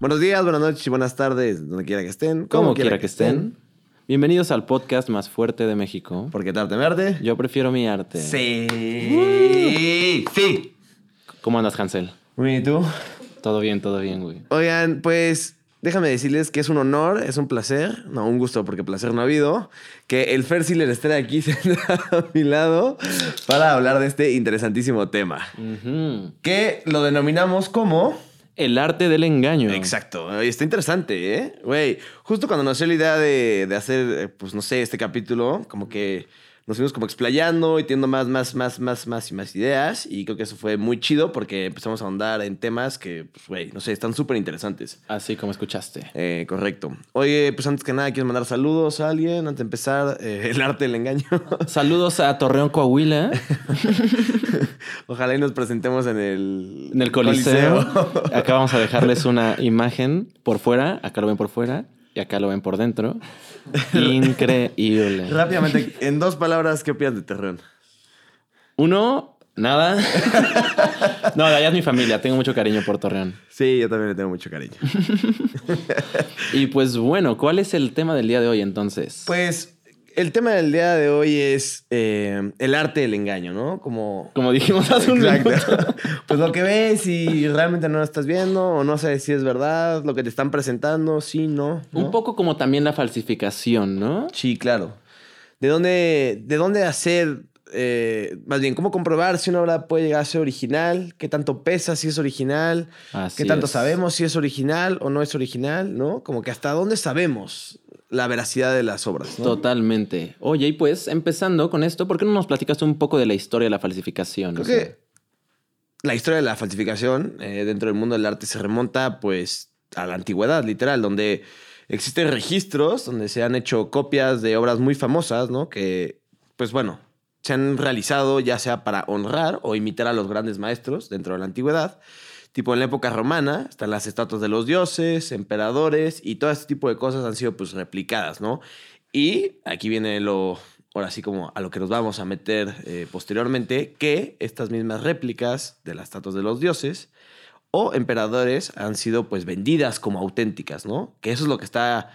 Buenos días, buenas noches y buenas tardes, donde quiera que estén. Como quiera que estén. Bienvenidos al podcast más fuerte de México. Porque tarde verde. Yo prefiero mi arte. Sí. Sí. ¿Cómo andas, Hansel? Muy bien, ¿y tú? Todo bien, todo bien, güey. Oigan, pues déjame decirles que es un honor, es un placer, no, un gusto porque placer no ha habido, que el Fer Siller esté aquí sentado a mi lado para hablar de este interesantísimo tema. Que lo denominamos como... El arte del engaño. Exacto, está interesante, ¿eh? Güey, justo cuando nació la idea de, de hacer, eh, pues no sé, este capítulo, como que nos fuimos como explayando y teniendo más, más, más, más, más y más ideas. Y creo que eso fue muy chido porque empezamos a ahondar en temas que, pues, güey, no sé, están súper interesantes. Así como escuchaste. Eh, correcto. Oye, pues antes que nada, ¿quieres mandar saludos a alguien antes de empezar eh, el arte del engaño? Saludos a Torreón, Coahuila, Ojalá y nos presentemos en el... en el Coliseo. Acá vamos a dejarles una imagen por fuera. Acá lo ven por fuera y acá lo ven por dentro. Increíble. Rápidamente, en dos palabras, ¿qué opinas de Terrón? Uno, nada. No, allá es mi familia. Tengo mucho cariño por Torreón. Sí, yo también le tengo mucho cariño. Y pues bueno, ¿cuál es el tema del día de hoy entonces? Pues el tema del día de hoy es eh, el arte del engaño, ¿no? Como... Como dijimos hace un minuto. Exacto. Pues lo que ves y realmente no lo estás viendo o no sabes si es verdad, lo que te están presentando, sí, no. ¿no? Un poco como también la falsificación, ¿no? Sí, claro. ¿De dónde, de dónde hacer, eh, más bien, cómo comprobar si una obra puede llegar a ser original? ¿Qué tanto pesa si es original? Así ¿Qué tanto es. sabemos si es original o no es original? ¿No? Como que hasta dónde sabemos la veracidad de las obras, ¿no? Totalmente. Oye, y pues empezando con esto, ¿por qué no nos platicaste un poco de la historia de la falsificación? Creo O sea, que la historia de la falsificación eh, dentro del mundo del arte se remonta pues a la antigüedad, literal, donde existen registros donde se han hecho copias de obras muy famosas, ¿no? Que, pues bueno, se han realizado ya sea para honrar o imitar a los grandes maestros dentro de la antigüedad. Tipo, en la época romana están las estatuas de los dioses, emperadores y todo este tipo de cosas han sido pues replicadas, ¿no? Y aquí viene lo, ahora sí como a lo que nos vamos a meter eh, posteriormente, que estas mismas réplicas de las estatuas de los dioses o emperadores han sido pues vendidas como auténticas, ¿no? Que eso es lo que está,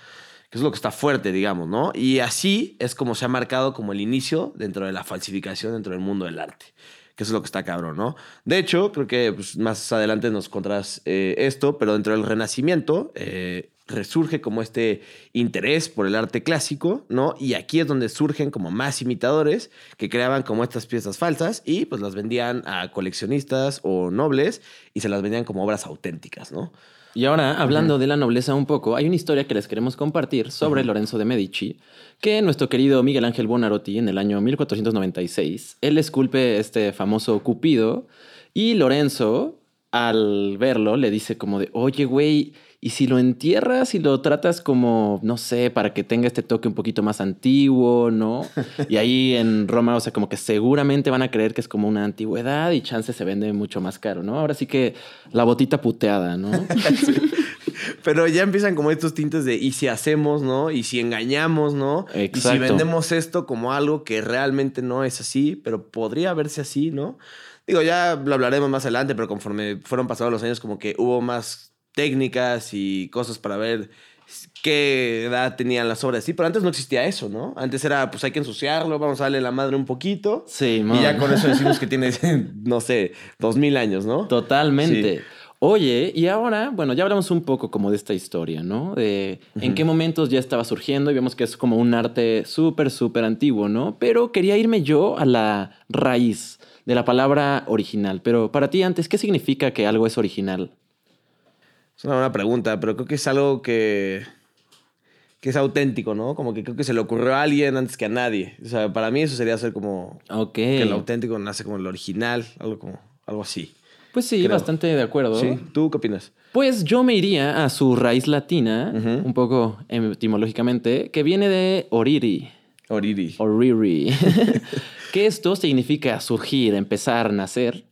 que es lo que está fuerte, digamos, ¿no? Y así es como se ha marcado como el inicio dentro de la falsificación dentro del mundo del arte. Que es lo que está cabrón, ¿no? De hecho, creo que pues, más adelante nos contarás eh, esto, pero dentro del Renacimiento eh, resurge como este interés por el arte clásico, ¿no? Y aquí es donde surgen como más imitadores que creaban como estas piezas falsas y pues las vendían a coleccionistas o nobles y se las vendían como obras auténticas, ¿no? Y ahora, hablando de la nobleza un poco, hay una historia que les queremos compartir sobre Lorenzo de Medici, que nuestro querido Miguel Ángel Buonarroti en el año 1496, él esculpe este famoso Cupido y Lorenzo, al verlo, le dice como de, oye, güey, ¿y si lo entierras y lo tratas como, no sé, para que tenga este toque un poquito más antiguo, ¿no? Y ahí en Roma, o sea, como que seguramente van a creer que es como una antigüedad y chance se vende mucho más caro, ¿no? Ahora sí que la botita puteada, ¿no? Pero ya empiezan como estos tintes de y si hacemos, ¿no? Y si engañamos, ¿no? Y si Exacto. vendemos esto como algo que realmente no es así, pero podría verse así, ¿no? Digo, ya lo hablaremos más adelante, pero conforme fueron pasados los años, como que hubo más técnicas y cosas para ver qué edad tenían las obras. Sí, pero antes no existía eso, ¿no? Antes era, pues hay que ensuciarlo, vamos a darle la madre un poquito. Sí, Y man. ya con eso decimos que tiene, no sé, dos mil años, ¿no? Totalmente. Sí. Oye, y ahora, bueno, ya hablamos un poco como de esta historia, ¿no? De en qué momentos ya estaba surgiendo y vemos que es como un arte súper, súper antiguo, ¿no? Pero quería irme yo a la raíz de la palabra original. Pero para ti antes, ¿qué significa que algo es original? Es una buena pregunta, pero creo que es algo que, que es auténtico, ¿no? Como que creo que se le ocurrió a alguien antes que a nadie. O sea, para mí eso sería ser como Ok. que el auténtico nace como el original, algo como algo así. Pues sí, creo. bastante de acuerdo. Sí, ¿tú qué opinas? Pues yo me iría a su raíz latina, un poco etimológicamente, que viene de oriri. Oriri. Oriri. que esto significa surgir, empezar, nacer.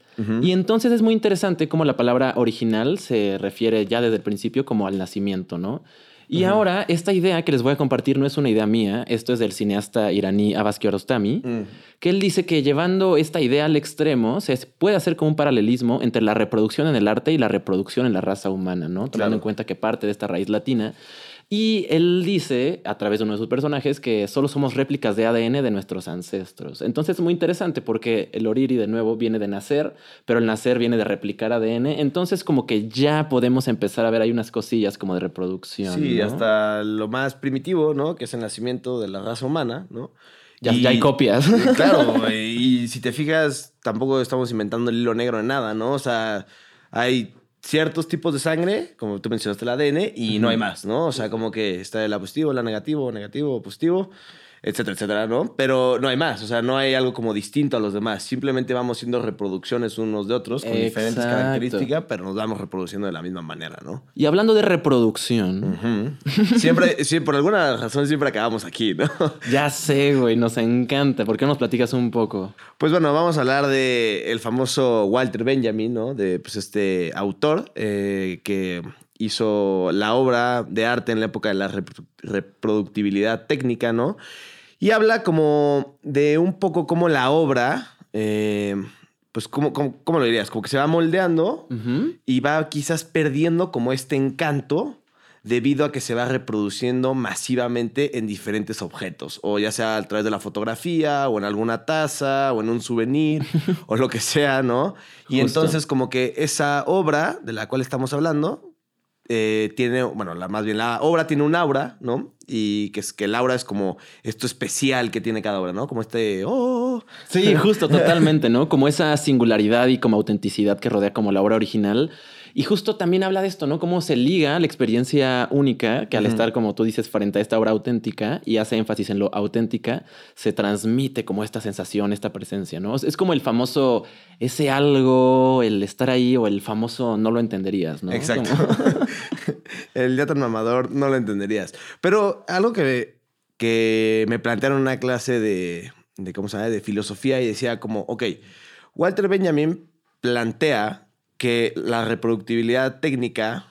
Y entonces es muy interesante cómo la palabra original se refiere ya desde el principio como al nacimiento, ¿no? Y ahora, esta idea que les voy a compartir no es una idea mía, esto es del cineasta iraní Abbas Kiarostami, Mm. que él dice que llevando esta idea al extremo se puede hacer como un paralelismo entre la reproducción en el arte y la reproducción en la raza humana, ¿no? Tomando Claro. en cuenta que parte de esta raíz latina. Y él dice, a través de uno de sus personajes, que solo somos réplicas de ADN de nuestros ancestros. Entonces es muy interesante porque el oriri, de nuevo, viene de nacer, pero el nacer viene de replicar ADN. Entonces como que ya podemos empezar a ver ahí unas cosillas como de reproducción. Sí, ¿no? hasta lo más primitivo, ¿no? Que es el nacimiento de la raza humana, ¿no? Ya, ya hay copias. Claro, y si te fijas, tampoco estamos inventando el hilo negro en nada, ¿no? O sea, hay ciertos tipos de sangre, como tú mencionaste el ADN, y no hay más, ¿no? O sea, como que está el A positivo, el A negativo, negativo, positivo, etcétera, etcétera, ¿no? Pero no hay más, o sea, no hay algo como distinto a los demás. Simplemente vamos siendo reproducciones unos de otros con diferentes características, pero nos vamos reproduciendo de la misma manera, ¿no? Y hablando de reproducción. Siempre, sí, por alguna razón siempre acabamos aquí, ¿no? ya sé, güey, nos encanta. ¿Por qué no nos platicas un poco? Pues bueno, vamos a hablar de el famoso Walter Benjamin, ¿no? De pues, este autor eh, que hizo la obra de arte en la época de la repro- reproductibilidad técnica, ¿no? Y habla como de un poco como la obra, eh, pues, ¿cómo, cómo, cómo lo dirías? Como que se va moldeando y va quizás perdiendo como este encanto debido a que se va reproduciendo masivamente en diferentes objetos, o ya sea a través de la fotografía, o en alguna taza, o en un souvenir, o lo que sea, ¿no? Y Justo. entonces como que esa obra de la cual estamos hablando eh, tiene, bueno, más bien la obra tiene un aura, ¿no? Y que es que el aura es como esto especial que tiene cada obra, ¿no? Como este, oh, Sí, justo, totalmente, ¿no? Como esa singularidad y como autenticidad que rodea como la obra original. Y justo también habla de esto, ¿no? Cómo se liga la experiencia única, que al estar, como tú dices, frente a esta obra auténtica y hace énfasis en lo auténtica, se transmite como esta sensación, esta presencia, ¿no? Es como el famoso, ese algo, el estar ahí o el famoso no lo entenderías, ¿no? Exacto. El día tan mamador no lo entenderías. Pero algo que, que me plantearon en una clase de, de, ¿cómo se llama? De filosofía y decía como, ok, Walter Benjamin plantea que la reproductibilidad técnica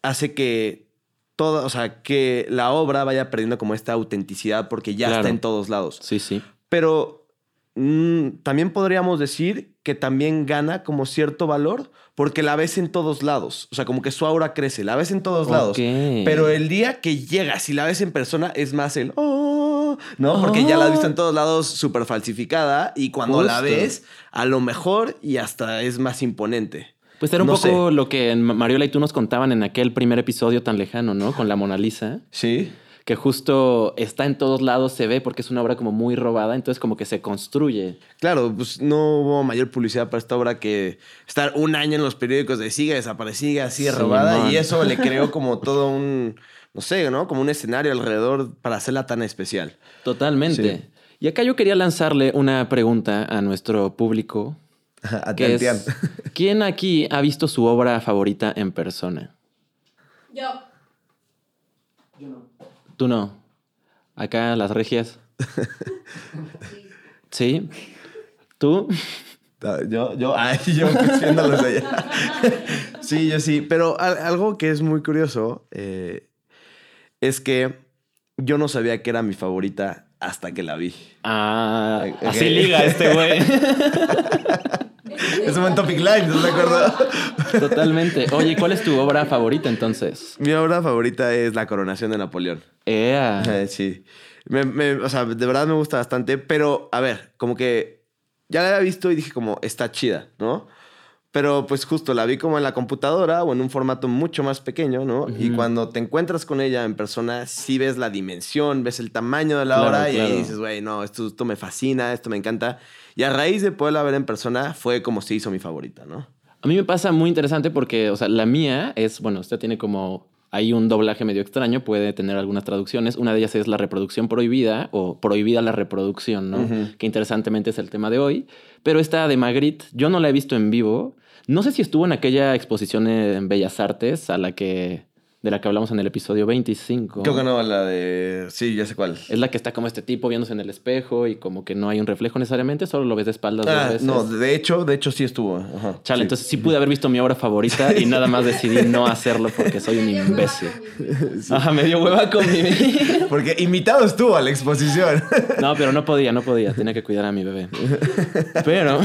hace que toda, o sea, que la obra vaya perdiendo como esta autenticidad porque ya Claro. está en todos lados. Sí, sí. Pero mm, también podríamos decir que también gana como cierto valor porque la ves en todos lados. O sea, como que su aura crece, la ves en todos lados. Ok. Pero el día que llegas y la ves en persona es más el oh, ¿no? Porque ya la has visto en todos lados súper falsificada y cuando la ves, a lo mejor y hasta es más imponente. Pues era un No poco sé. lo que Mariola y tú nos contaban en aquel primer episodio tan lejano, ¿no? Con la Mona Lisa. Sí. que justo está en todos lados, se ve porque es una obra como muy robada, entonces como que se construye. Claro, pues no hubo mayor publicidad para esta obra que estar un año en los periódicos de sigue desaparecida, sigue Sí, robada, man. y eso le creó como todo un, no sé, ¿no? Como un escenario alrededor para hacerla tan especial. Totalmente. Sí. Y acá yo quería lanzarle una pregunta a nuestro público, que es. ¿quién aquí ha visto su obra favorita en persona? Yo. Tú no. Acá las regias. ¿Sí? ¿Tú? Yo, yo, ay, yo allá. sí, yo sí, pero al- algo que es muy curioso eh, es que yo no sabía que era mi favorita hasta que la vi. Ah, Ok. así liga este güey. Es un buen topic line, ¿no te acuerdas? Totalmente. Oye, ¿cuál es tu obra favorita entonces? Mi obra favorita es La coronación de Napoleón. Ea. Eh, sí. Me- me- o sea, de verdad me gusta bastante, pero a ver, como que ya la había visto y dije como, está chida, ¿no? Pero pues justo la vi como en la computadora o en un formato mucho más pequeño, ¿no? Y cuando te encuentras con ella en persona, sí ves la dimensión, ves el tamaño de la Claro, obra y ahí claro. dices, güey, no, esto, esto me fascina, esto me encanta. Y a raíz de poderla ver en persona, fue como se hizo mi favorita, ¿no? A mí me pasa muy interesante porque, o sea, la mía es, bueno, usted tiene como, hay un doblaje medio extraño, puede tener algunas traducciones. Una de ellas es la reproducción prohibida o prohibida la reproducción, ¿no? Que interesantemente es el tema de hoy. Pero esta de Magritte, yo no la he visto en vivo. No sé si estuvo en aquella exposición en Bellas Artes a la que de la que hablamos en el episodio 25. Creo que no, la de. Sí, ya sé cuál. Es la que está como este tipo viéndose en el espejo y como que no hay un reflejo necesariamente, solo lo ves de espaldas dos Ah, veces. no, de hecho, de hecho sí estuvo. Ajá, Chale, sí. entonces sí pude haber visto mi obra favorita y nada más decidí no hacerlo porque soy un imbécil. Ajá, me dio hueva convivir. Porque invitado estuvo a la exposición. No, pero no podía, no podía. Tenía que cuidar a mi bebé. Pero,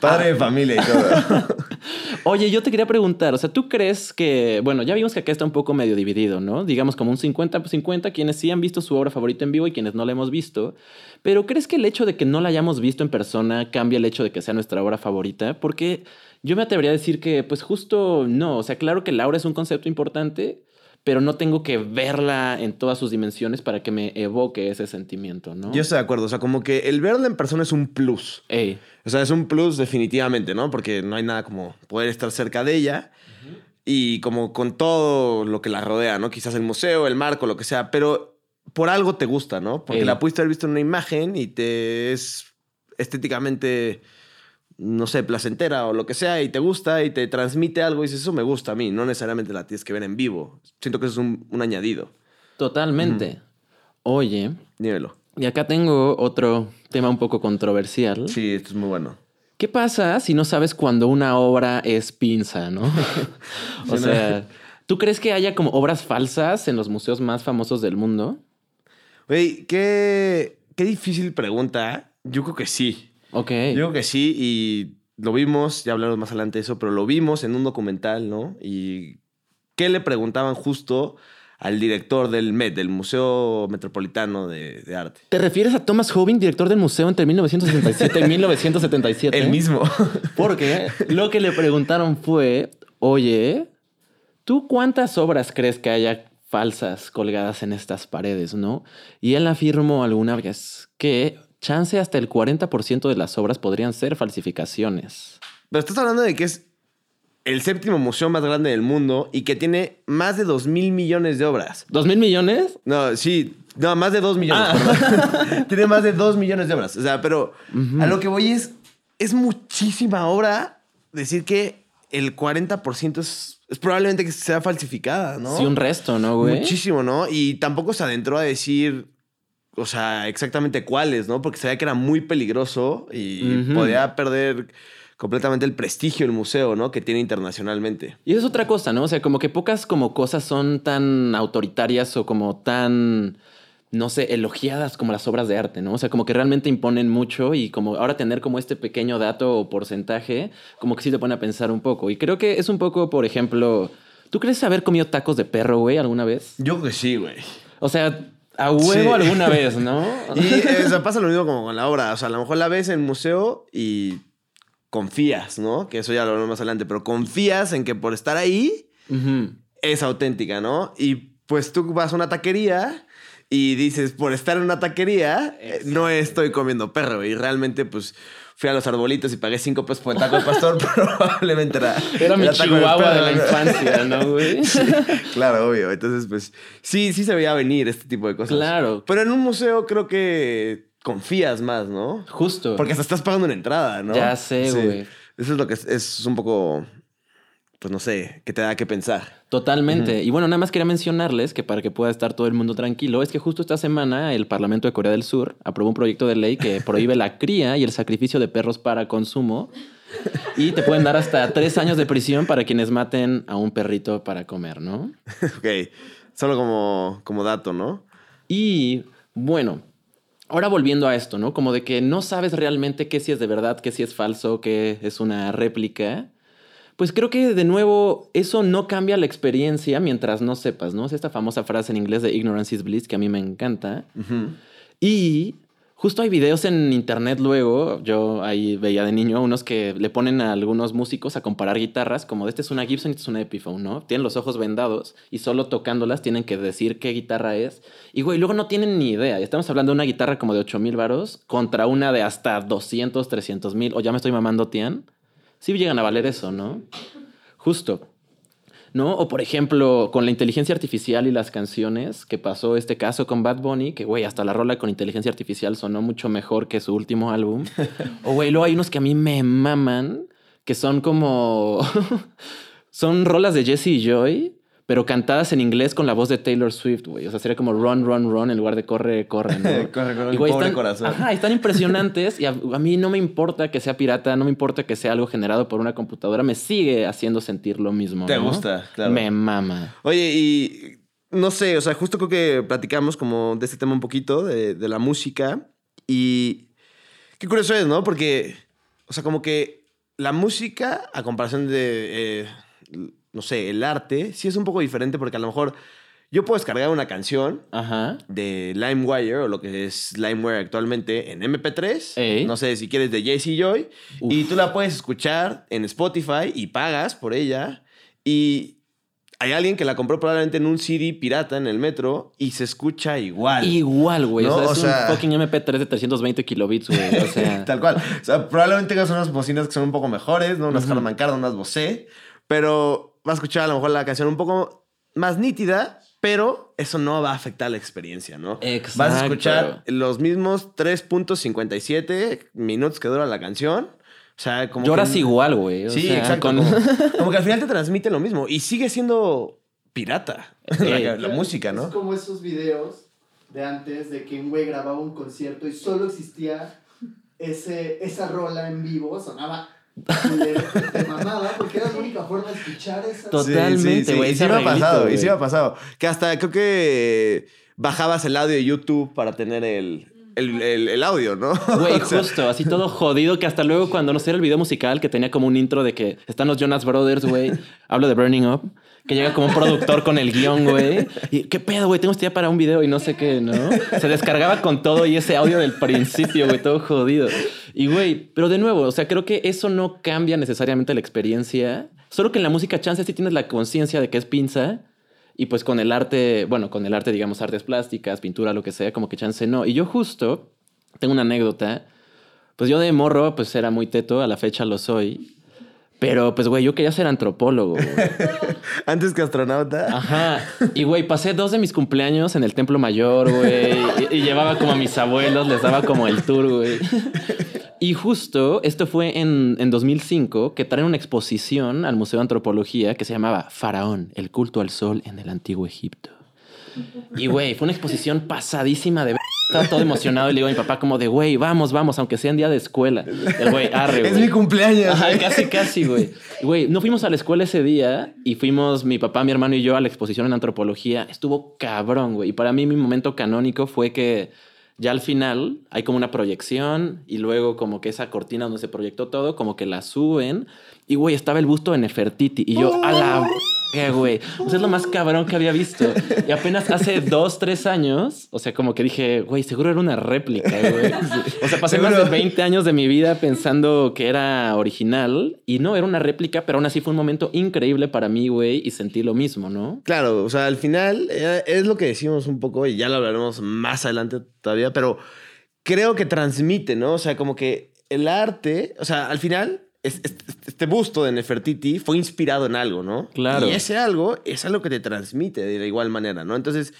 Padre de familia y todo. oye, yo te quería preguntar, o sea, ¿tú crees que, bueno, ya vimos que acá está un poco medio dividido, ¿no? Digamos como un 50-50 quienes sí han visto su obra favorita en vivo y quienes no la hemos visto. Pero ¿crees que el hecho de que no la hayamos visto en persona cambia el hecho de que sea nuestra obra favorita? Porque yo me atrevería a decir que, pues justo no. O sea, claro que la obra es un concepto importante, pero no tengo que verla en todas sus dimensiones para que me evoque ese sentimiento, ¿no? Yo estoy de acuerdo. O sea, como que el verla en persona es un plus. Ey, O sea, es un plus definitivamente, ¿no? Porque no hay nada como poder estar cerca de ella y como con todo lo que la rodea, ¿no? Quizás el museo, el marco, lo que sea, pero por algo te gusta, ¿no? Porque Ey. la pudiste haber visto en una imagen y te es estéticamente, no sé, placentera o lo que sea y te gusta y te transmite algo y dices, eso me gusta a mí, no necesariamente la tienes que ver en vivo. Siento que eso es un, un añadido. totalmente. Oye, Dímelo. y acá tengo otro tema un poco controversial. Sí, esto es muy bueno. ¿Qué pasa si no sabes cuando una obra es pinza, no? o sea, ¿tú crees que haya como obras falsas en los museos más famosos del mundo? Güey, qué, qué difícil pregunta. Yo creo que sí. Ok. Yo creo que sí, y lo vimos, ya hablaremos más adelante de eso, pero lo vimos en un documental, ¿no? Y qué le preguntaban justo al director del MET, del Museo Metropolitano de, de Arte. ¿Te refieres a Thomas Hobbing, director del museo entre 1967 y 1977? El mismo. Porque lo que le preguntaron fue, oye, ¿tú cuántas obras crees que haya falsas colgadas en estas paredes, no? Y él afirmó alguna vez que chance hasta el 40% de las obras podrían ser falsificaciones. Pero estás hablando de que es el séptimo museo más grande del mundo y que tiene más de 2 mil millones de obras. ¿Dos mil millones? No, sí, no, más de 2 millones. Ah. tiene más de 2 millones de obras. O sea, pero a lo que voy es, es muchísima obra decir que el 40% es, es probablemente que sea falsificada, ¿no? Sí, un resto, ¿no, güey? Muchísimo, ¿no? Y tampoco se adentró a decir, o sea, exactamente cuáles, ¿no? Porque sabía que era muy peligroso y podía perder completamente el prestigio del museo, ¿no? Que tiene internacionalmente. Y eso es otra cosa, ¿no? O sea, como que pocas como cosas son tan autoritarias o como tan, no sé, elogiadas como las obras de arte, ¿no? O sea, como que realmente imponen mucho y como ahora tener como este pequeño dato o porcentaje, como que sí te pone a pensar un poco. Y creo que es un poco, por ejemplo, ¿tú crees haber comido tacos de perro, güey, alguna vez? Yo que sí, güey. O sea, a huevo Sí. alguna vez, ¿no? Y eh, pasa lo mismo como con la obra. O sea, a lo mejor la ves en el museo y confías, ¿no? Que eso ya lo hablamos más adelante, pero confías en que por estar ahí es auténtica, ¿no? Y pues tú vas a una taquería y dices, por estar en una taquería, eh, no estoy comiendo perro. Y realmente, pues, fui a los arbolitos y pagué cinco pesos por el taco de pastor, probablemente era... Era mi de chihuahua de perro, la infancia, ¿no, güey? Claro, obvio. Entonces, pues, sí, sí se veía venir este tipo de cosas. Claro. Pero en un museo creo que confías más, ¿no? Justo. Porque hasta estás pagando una entrada, ¿no? Ya sé, Sí. güey. Eso es lo que es, es un poco, pues no sé, que te da que pensar. Totalmente. Y bueno, nada más quería mencionarles que para que pueda estar todo el mundo tranquilo, es que justo esta semana el Parlamento de Corea del Sur aprobó un proyecto de ley que prohíbe la cría y el sacrificio de perros para consumo. Y te pueden dar hasta tres años de prisión para quienes maten a un perrito para comer, ¿no? ok, solo como, como dato, ¿no? Y bueno, ahora volviendo a esto, ¿no? Como de que no sabes realmente qué si es de verdad, qué si es falso, qué es una réplica. Pues creo que de nuevo eso no cambia la experiencia mientras no sepas, ¿no? Es esta famosa frase en inglés de ignorance is bliss que a mí me encanta. Y justo hay videos en internet luego, yo ahí veía de niño unos que le ponen a algunos músicos a comparar guitarras, como de este es una Gibson y este es una Epiphone, ¿no? Tienen los ojos vendados y solo tocándolas tienen que decir qué guitarra es. Y güey, luego no tienen ni idea. Estamos hablando de una guitarra como de 8 mil varos contra una de hasta 200, 300 mil, o ya me estoy mamando, Tian. Sí llegan a valer eso, ¿no? Justo. ¿no? O por ejemplo, con la inteligencia artificial y las canciones, que pasó este caso con Bad Bunny, que güey, hasta la rola con inteligencia artificial sonó mucho mejor que su último álbum. o güey, luego hay unos que a mí me maman, que son como... son rolas de Jesse y Joy, pero cantadas en inglés con la voz de Taylor Swift, güey. O sea, sería como run, run, run en lugar de corre, corre, ¿no? corre, corre, Y, güey, pobre están, corazón. Ajá, están impresionantes y a, a mí no me importa que sea pirata, no me importa que sea algo generado por una computadora, me sigue haciendo sentir lo mismo. Te ¿no? gusta, claro. Me mama. Oye, y no sé, o sea, justo creo que platicamos como de este tema un poquito, de, de la música. Y qué curioso es, ¿no? Porque, o sea, como que la música, a comparación de, eh, no sé, el arte, sí es un poco diferente porque a lo mejor yo puedo descargar una canción Ajá. de LimeWire o lo que es LimeWire actualmente en MP3. Ey. No sé si quieres de JC Joy. Uf. Y tú la puedes escuchar en Spotify y pagas por ella. Y hay alguien que la compró probablemente en un CD pirata en el metro y se escucha igual. Igual, güey. ¿No? O sea, O es sea- un fucking MP3 de 320 kilobits, güey. O sea, Tal cual. O sea, probablemente tengas unas bocinas que son un poco mejores, ¿no? Unas. Harman Kardon, unas Bose. Pero vas a escuchar a lo mejor la canción un poco más nítida, pero eso no va a afectar la experiencia, ¿no? Vas a Exacto. escuchar los mismos 3.57 minutos que dura la canción. O sea, como lloras que- igual, güey. Sí, sea, exacto. con- Como, como que al final te transmite lo mismo. Y sigue siendo pirata la, la música, Es ¿no? como esos videos de antes de que un güey grababa un concierto y solo existía ese, esa rola en vivo, sonaba culero, de mamada, porque era la única forma de escuchar esa. Tot- Totalmente, güey, Y sí me ha pasado, y sí me ha pasado. Que hasta creo que bajabas el audio de YouTube para tener el, el, el- el audio, ¿no? Güey, O sea, justo, así todo jodido que hasta luego cuando no sé era el video musical que tenía como un intro de que están los Jonas Brothers, güey. Hablo de Burning Up. Que llega como un productor con el guion, güey. Y qué pedo, güey, tengo este día para un video y no sé qué, ¿no? Se descargaba con todo y ese audio del principio, güey, todo jodido. Y, güey, pero de nuevo, o sea, creo que eso no cambia necesariamente la experiencia. Solo que en la música chance sí tienes la conciencia de que es pinza. Y pues con el arte, bueno, con el arte, digamos, artes plásticas, pintura, lo que sea, como que chance no. Y yo justo tengo una anécdota. Pues yo de morro, pues era muy teto, a la fecha lo soy. Pero pues, güey, yo quería ser antropólogo. güey. Antes que astronauta. Ajá. Y, güey, pasé dos de mis cumpleaños en el Templo Mayor, güey. Y, y llevaba como a mis abuelos, les daba como el tour, güey. Y justo, esto fue en, en 2005, que traen una exposición al Museo de Antropología que se llamaba Faraón, el culto al sol en el Antiguo Egipto. Y, güey, fue una exposición pasadísima de... Estaba todo emocionado y le digo a mi papá como de, güey, vamos, vamos, aunque sea en día de escuela. El güey, arre, es güey. mi cumpleaños. Ajá, güey. casi, casi, güey. Güey, no fuimos a la escuela ese día y fuimos mi papá, mi hermano y yo a la exposición en antropología. Estuvo cabrón, güey. Y para mí mi momento canónico fue que ya al final hay como una proyección y luego como que esa cortina donde se proyectó todo, como que la suben. Y, güey, estaba el busto de Nefertiti. Y yo, a la... güey. O sea, es lo más cabrón que había visto. Y apenas hace dos, tres años, o sea, como que dije, güey, seguro era una réplica, güey. O sea, pasé más Seguro. de 20 años de mi vida pensando que era original y no, era una réplica, pero aún así fue un momento increíble para mí, güey, y sentí lo mismo, ¿no? Claro, o sea, al final eh, es lo que decimos un poco y ya lo hablaremos más adelante todavía, pero creo que transmite, ¿no? O sea, como que el arte, o sea, al final es- es- este busto de Nefertiti fue inspirado en algo, ¿no? Claro. Y ese algo es algo que te transmite de la igual manera, ¿no? Entonces,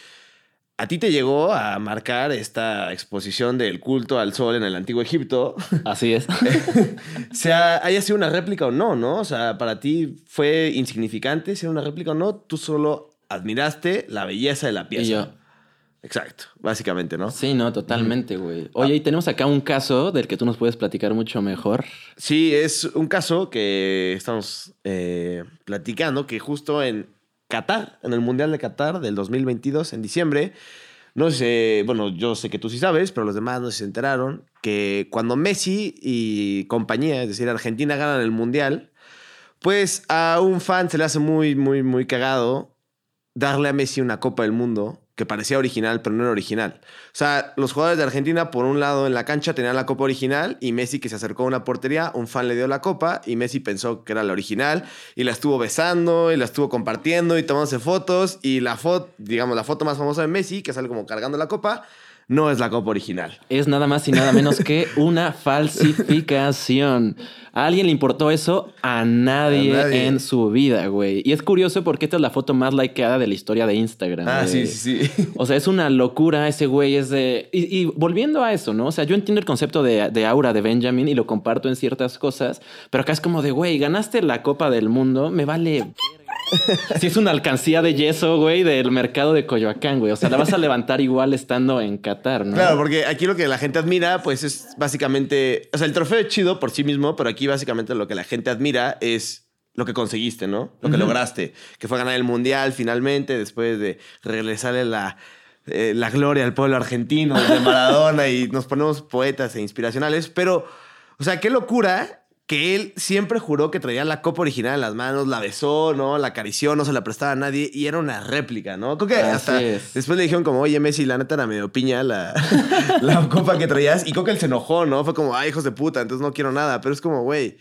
a ti te llegó a marcar esta exposición del culto al sol en el antiguo Egipto, Así es. sea haya sido una réplica o no, ¿no? O sea, para ti fue insignificante si era una réplica o no, tú solo admiraste la belleza de la pieza. Y yo, Exacto, básicamente, ¿no? sí, no, totalmente, güey. Oye, y tenemos acá un caso del que tú nos puedes platicar mucho mejor. Sí, es un caso que estamos eh, platicando que justo en Qatar, en el Mundial de Qatar del 2022, en diciembre, no sé, bueno, yo sé que tú sí sabes, pero los demás no se enteraron que cuando Messi y compañía, es decir, Argentina ganan el Mundial, pues a un fan se le hace muy, muy, muy cagado darle a Messi una Copa del Mundo que parecía original, pero no era original. O sea, los jugadores de Argentina, por un lado en la cancha, tenían la copa original y Messi que se acercó a una portería, un fan le dio la copa y Messi pensó que era la original y la estuvo besando y la estuvo compartiendo y tomándose fotos y la foto, digamos, la foto más famosa de Messi, que sale como cargando la copa, no es la copa original. Es nada más y nada menos que una falsificación. ¿A alguien le importó eso? A nadie, A nadie. en su vida, güey. Y es curioso porque esta es la foto más likeada de la historia de Instagram. Ah, güey. sí, sí, sí. O sea, es una locura ese güey, es de... Y, y volviendo a eso, ¿no? O sea, yo entiendo el concepto de, de aura de Benjamin y lo comparto en ciertas cosas, pero acá es como de, güey, ganaste la Copa del Mundo, me vale... Si es una alcancía de yeso, güey, del mercado de Coyoacán, güey. O sea, la vas a levantar igual estando en Qatar, ¿no? Claro, porque aquí lo que la gente admira, pues es básicamente. O sea, el trofeo es chido por sí mismo, pero aquí básicamente lo que la gente admira es lo que conseguiste, ¿no? Lo que lograste. Que fue ganar el mundial finalmente, después de regresarle la, eh, la gloria al pueblo argentino de Maradona y nos ponemos poetas e inspiracionales. Pero, o sea, qué locura que él siempre juró que traía la copa original en las manos, la besó, ¿no? La acarició, no se la prestaba a nadie y era una réplica, ¿no? Creo que Así hasta es. después le dijeron como, oye, Messi, la neta era medio piña la, la copa que traías. Y creo que él se enojó, ¿no? Fue como, ay, hijos de puta, entonces no quiero nada. Pero es como, güey,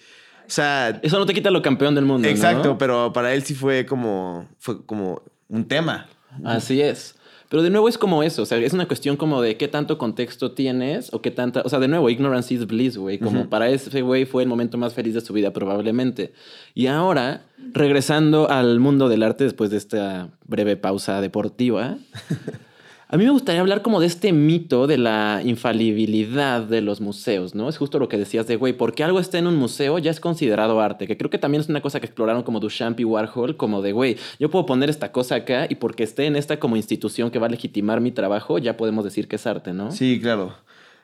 o sea, Eso no te quita lo campeón del mundo, ¿no? exacto, pero para él sí fue como, fue como un tema. Así es. Pero de nuevo es como eso, o sea, es una cuestión como de qué tanto contexto tienes o qué tanta, o sea, de nuevo, ignorance is bliss, güey, como para ese güey fue el momento más feliz de su vida probablemente. Y ahora, regresando al mundo del arte después de esta breve pausa deportiva, a mí me gustaría hablar como de este mito de la infalibilidad de los museos, ¿no? Es justo lo que decías de, güey, porque algo está en un museo ya es considerado arte, que creo que también es una cosa que exploraron como Duchamp y Warhol, como de, güey, yo puedo poner esta cosa acá y porque esté en esta como institución que va a legitimar mi trabajo, ya podemos decir que es arte, ¿no? Sí, claro.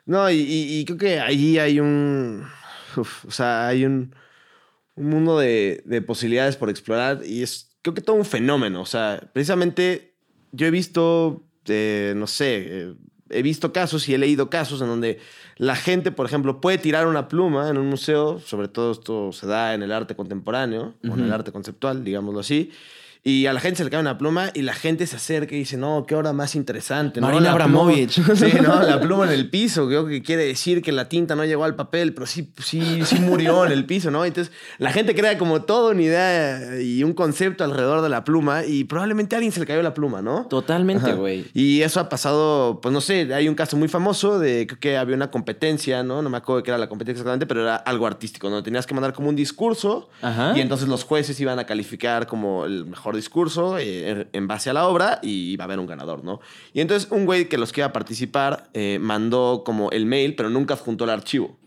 No, y, creo que ahí hay un. o sea, hay un, un mundo de, de posibilidades por explorar y es, creo que todo un fenómeno. O sea, precisamente yo he visto, eh, no sé, eh, he visto casos y he leído casos en donde la gente, por ejemplo, puede tirar una pluma en un museo, sobre todo esto se da en el arte contemporáneo o en el arte conceptual, digámoslo así. Y a la gente se le cae una pluma y la gente se acerca y dice, no, qué hora más interesante. ¿no? Marina pluma- Abramovich. Sí, ¿no? La pluma en el piso, creo que quiere decir que la tinta no llegó al papel, pero sí, sí, sí murió en el piso, ¿no? Entonces, la gente crea como toda una idea y un concepto alrededor de la pluma y probablemente a alguien se le cayó la pluma, ¿no? Totalmente, güey. Y eso ha pasado, pues no sé, hay un caso muy famoso de creo que había una competencia, ¿no? No me acuerdo de qué era la competencia exactamente, pero era algo artístico, ¿no? Tenías que mandar como un discurso Ajá. y entonces los jueces iban a calificar como el mejor discurso eh, en- base a la obra y iba a haber un ganador, ¿no? Y entonces un güey que los que iba a participar eh, mandó como el mail, pero nunca adjuntó el archivo.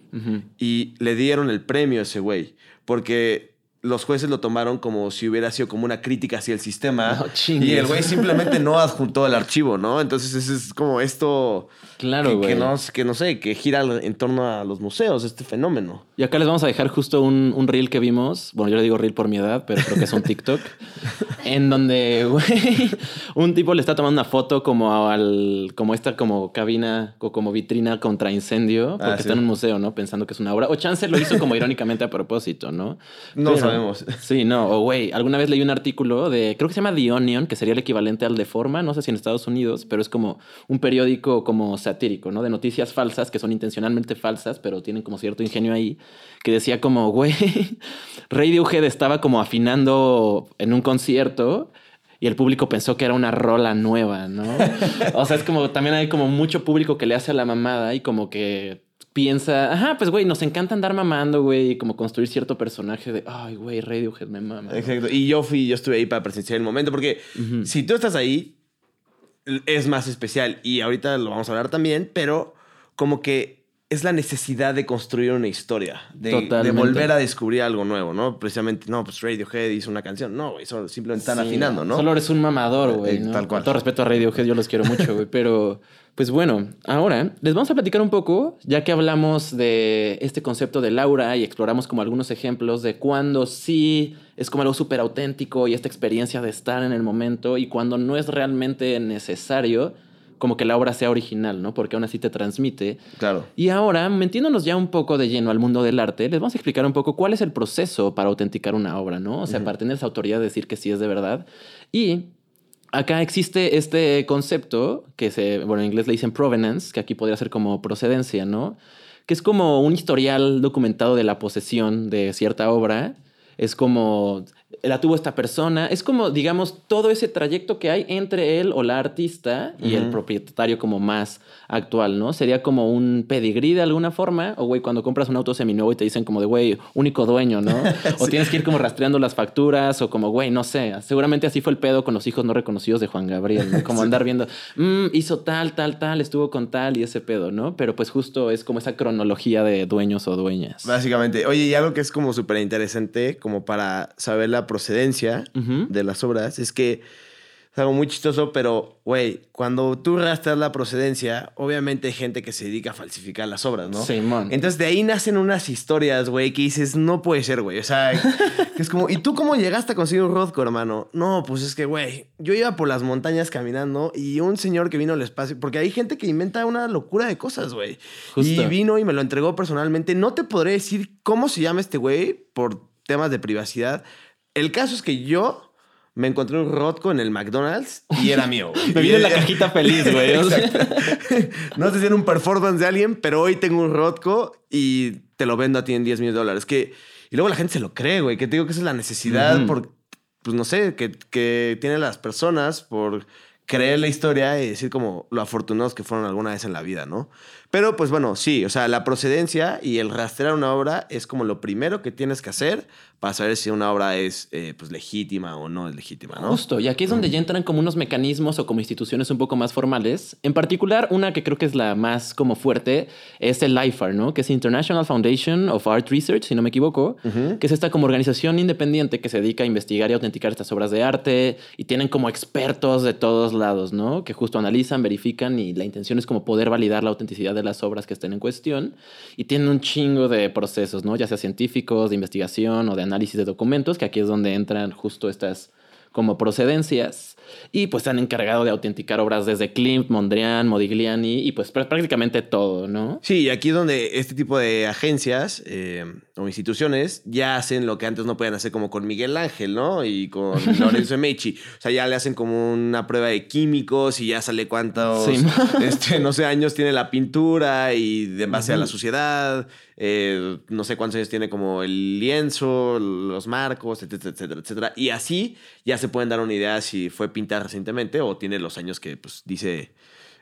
Y le dieron el premio a ese güey, porque los jueces lo tomaron como si hubiera sido como una crítica hacia el sistema. No y el güey simplemente no adjuntó el archivo, ¿no? Entonces ese es como esto Claro, que, güey. que no, que no sé, que gira en torno a los museos, este fenómeno. Y acá les vamos a dejar justo un, un reel que vimos. Bueno, yo le digo reel por mi edad, pero creo que es un TikTok. en donde, güey, un tipo le está tomando una foto como al. como esta como cabina o como vitrina contra incendio. Porque Ah, sí. está en un museo, ¿no? Pensando que es una obra. O Chance lo hizo como irónicamente a propósito, ¿no? No Pero- sabemos. Sí, no. O, güey, alguna vez leí un artículo de. Creo que se llama The Onion, que sería el equivalente al de Forma. No sé si en Estados Unidos, pero es como un periódico como satírico, ¿no? De noticias falsas que son intencionalmente falsas, pero tienen como cierto ingenio ahí. Que decía como, güey, Radiohead estaba como afinando en un concierto. Y el público pensó que era una rola nueva, ¿no? O sea, es como también hay como mucho público que le hace a la mamada y como que piensa, ajá, pues güey, nos encanta andar mamando, güey, y como construir cierto personaje de, ay, güey, Radiohead me mama. Exacto. Y yo fui, yo estuve ahí para presenciar el momento, porque si tú estás ahí, es más especial. Y ahorita lo vamos a hablar también, pero como que es la necesidad de construir una historia, de, de volver a descubrir algo nuevo, ¿no? Precisamente, no, pues Radiohead hizo una canción. No, güey, solo simplemente están Sí, afinando, ¿no? Solo eres un mamador, güey. Eh, ¿no? tal cual. Con todo respeto a Radiohead, yo los quiero mucho, güey. Pero, pues bueno, ahora les vamos a platicar un poco, ya que hablamos de este concepto de Laura y exploramos como algunos ejemplos de cuando sí es como algo súper auténtico y esta experiencia de estar en el momento y cuando no es realmente necesario como que la obra sea original, ¿no? Porque aún así te transmite. Claro. Y ahora, metiéndonos ya un poco de lleno al mundo del arte, les vamos a explicar un poco cuál es el proceso para autenticar una obra, ¿no? O sea, para tener esa autoridad de decir que sí es de verdad. Y acá existe este concepto que se, bueno, en inglés le dicen provenance, que aquí podría ser como procedencia, ¿no? Que es como un historial documentado de la posesión de cierta obra. Es como la tuvo esta persona. Es como, digamos, todo ese trayecto que hay entre él o la artista y el propietario como más actual, ¿no? Sería como un pedigrí de alguna forma. O, güey, cuando compras un auto seminuevo y te dicen como de, güey, único dueño, ¿no? O tienes que ir como rastreando las facturas o como, güey, no sé. Seguramente así fue el pedo con los hijos no reconocidos de Juan Gabriel, ¿no? Como andar viendo, "Mm, hizo tal, tal, tal, estuvo con tal y ese pedo, ¿no? Pero pues justo es como esa cronología de dueños o dueñas. Básicamente. Oye, y algo que es como súper interesante, como para saber la procedencia de las obras, es que es algo muy chistoso, pero, güey, cuando tú rastras la procedencia, obviamente hay gente que se dedica a falsificar las obras, ¿no? Simón. Entonces de ahí nacen unas historias, güey, que dices, no puede ser, güey. O sea, que es como, ¿y tú cómo llegaste a conseguir un Rodco, hermano? No, pues es que, güey, yo iba por las montañas caminando y un señor que vino al espacio, porque hay gente que inventa una locura de cosas, güey. Y vino y me lo entregó personalmente. No te podré decir cómo se llama este güey por temas de privacidad. El caso es que yo me encontré un Rodco en el McDonald's y era mío. güey. Me viene en la cajita feliz, güey. No sé si era un performance de alguien, pero hoy tengo un Rodco y te lo vendo a ti en 10 mil dólares. Que, y luego la gente se lo cree, güey. Que te digo que esa es la necesidad por, pues no sé, que, que tienen las personas por creer la historia y decir como lo afortunados que fueron alguna vez en la vida, ¿no? Pero pues bueno, sí, o sea, la procedencia y el rastrear una obra es como lo primero que tienes que hacer para saber si una obra es eh, pues legítima o no es legítima, ¿no? Justo, y aquí es donde ya entran como unos mecanismos o como instituciones un poco más formales. En particular, una que creo que es la más como fuerte es el IFAR, ¿no? Que es International Foundation of Art Research, si no me equivoco, que es esta como organización independiente que se dedica a investigar y autenticar estas obras de arte y tienen como expertos de todos lados, ¿no? Que justo analizan, verifican y la intención es como poder validar la autenticidad de las obras que estén en cuestión y tienen un chingo de procesos, ¿no? Ya sea científicos, de investigación o de análisis de documentos, que aquí es donde entran justo estas como procedencias y pues se han encargado de autenticar obras desde Klimt, Mondrian, Modigliani y pues pr- prácticamente todo, ¿no? Sí, y aquí es donde este tipo de agencias eh, o instituciones ya hacen lo que antes no podían hacer como con Miguel Ángel, ¿no? Y con Lorenzo Mechi. O sea, ya le hacen como una prueba de químicos y ya sale cuántos, Sí. este, no sé, años tiene la pintura y de base a la suciedad, eh, no sé cuántos años tiene como el lienzo, los marcos, etcétera, etcétera, etcétera. Y así ya se pueden dar una idea si fue pintada recientemente o tiene los años que pues dice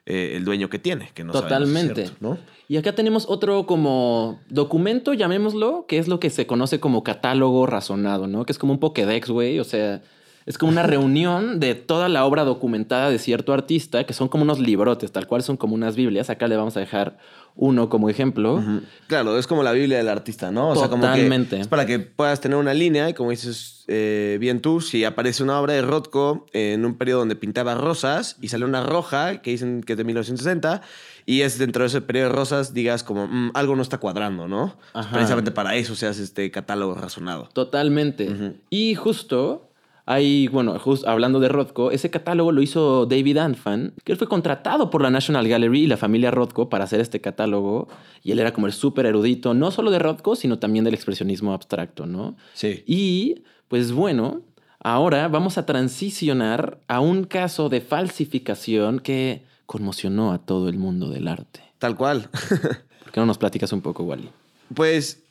eh, el dueño que tiene, que no Totalmente. cierto, ¿no? Y acá tenemos otro como documento, llamémoslo, que es lo que se conoce como catálogo razonado, ¿no? Que es como un Pokédex, güey. O sea, es como una reunión de toda la obra documentada de cierto artista, que son como unos librotes, tal cual son como unas Biblias. Acá le vamos a dejar uno como ejemplo. Claro, es como la Biblia del artista, ¿no? O sea, como Totalmente. que es para que puedas tener una línea y como dices eh, bien tú, si aparece una obra de Rothko en un periodo donde pintaba rosas y sale una roja que dicen que es de 1960 y es dentro de ese periodo de rosas, digas como "Mm, algo no está cuadrando, ¿no? Ajá. Precisamente para eso se hace este catálogo razonado. Totalmente. Y justo hay, bueno, justo hablando de Rothko, ese catálogo lo hizo David Anfan, que él fue contratado por la National Gallery y la familia Rothko para hacer este catálogo. Y él era como el súper erudito, no solo de Rothko, sino también del expresionismo abstracto, ¿no? Sí. Y, pues bueno, ahora vamos a transicionar a un caso de falsificación que conmocionó a todo el mundo del arte. Tal cual. ¿Por qué no nos platicas un poco, Wally? Pues,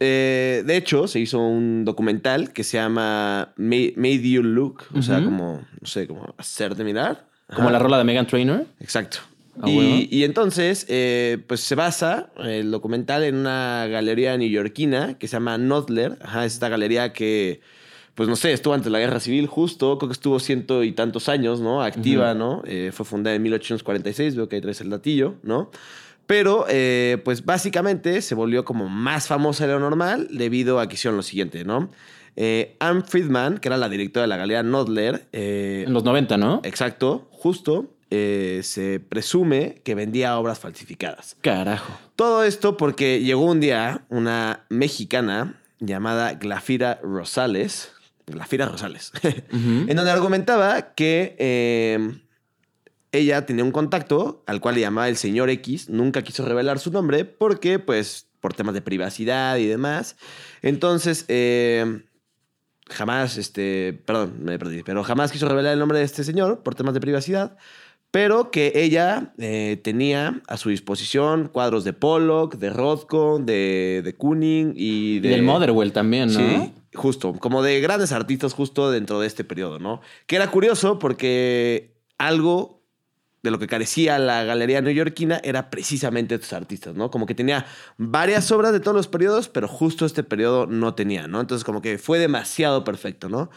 eh, de hecho, se hizo un documental que se llama Ma- Made You Look, o sea, como, no sé, como hacerte mirar. Como Ajá. la rola de Megan Trainor. Exacto. Ah, bueno. y, entonces, eh, pues se basa el documental en una galería neoyorquina que se llama Nodler. Ajá, es esta galería que, pues no sé, estuvo antes de la guerra civil, justo, creo que estuvo ciento y tantos años, ¿no? Activa. ¿no? Eh, fue fundada en 1846, veo que ahí traes el datillo, ¿no? Pero, eh, pues básicamente se volvió como más famosa de lo normal debido a que hicieron lo siguiente, ¿no? Eh, Anne Friedman, que era la directora de la galería Nodler, eh, En los 90, ¿no? Exacto, justo. eh, se presume que vendía obras falsificadas. Carajo. Todo esto porque llegó un día una mexicana llamada Glafira Rosales, Glafira Rosales, en donde argumentaba que ella tenía un contacto al cual le llamaba el señor X, nunca quiso revelar su nombre porque, pues, por temas de privacidad y demás. Entonces, eh, jamás, este, perdón, me perdí, pero jamás quiso revelar el nombre de este señor por temas de privacidad, pero que ella eh, tenía a su disposición cuadros de Pollock, de Rothko, de, de Kooning y Y de... del Motherwell también, ¿no? Sí, justo, como de grandes artistas justo dentro de este periodo, ¿no? Que era curioso porque algo de lo que carecía la galería neoyorquina era precisamente estos artistas, ¿no? Como que tenía varias obras de todos los periodos, pero justo este periodo no tenía, ¿no? Entonces como que fue demasiado perfecto, ¿no?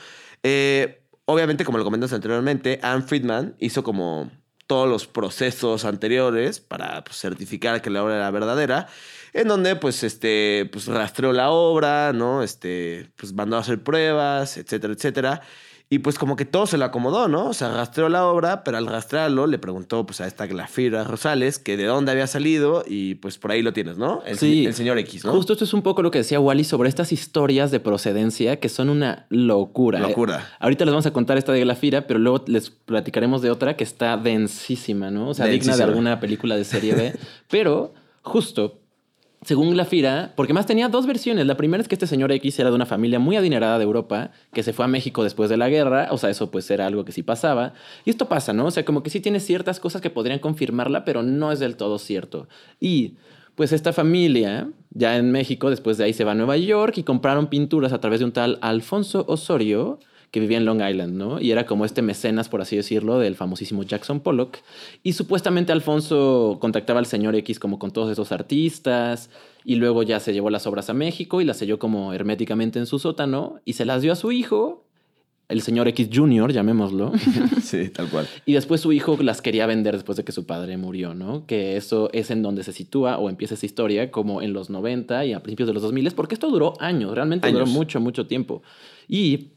Eh, obviamente, como lo comentas anteriormente, Anne Friedman hizo como todos los procesos anteriores para pues, certificar que la obra era verdadera, en donde pues este pues rastreó la obra, ¿no? Este pues mandó a hacer pruebas, etcétera, etcétera. Y pues como que todo se lo acomodó, ¿no? O sea, rastreó la obra, pero al rastrearlo le preguntó pues a esta Glafira Rosales que de dónde había salido y pues por ahí lo tienes, ¿no? El, Sí. el señor X, ¿no? Justo esto es un poco lo que decía Wally sobre estas historias de procedencia que son una locura. Locura. Ahorita les vamos a contar esta de Glafira, pero luego les platicaremos de otra que está densísima, ¿no? O sea, digna de alguna película de serie B. pero justo, según Glafira, porque más tenía dos versiones. La primera es que este señor X era de una familia muy adinerada de Europa que se fue a México después de la guerra. O sea, eso pues era algo que sí pasaba. Y esto pasa, ¿no? O sea, como que sí tiene ciertas cosas que podrían confirmarla, pero no es del todo cierto. Y pues esta familia, ya en México, después de ahí se va a Nueva York y compraron pinturas a través de un tal Alfonso Osorio, que vivía en Long Island, ¿no? Y era como este mecenas, por así decirlo, del famosísimo Jackson Pollock. Y supuestamente Alfonso contactaba al señor X como con todos esos artistas, y luego ya se llevó las obras a México y las selló como herméticamente en su sótano, y se las dio a su hijo, el señor X Jr., llamémoslo. Sí, tal cual. Y después su hijo las quería vender después de que su padre murió, ¿no? Que eso es en donde se sitúa o empieza esa historia, como en los 90 y a principios de los 2000, porque esto duró años, realmente duró mucho, mucho tiempo. Y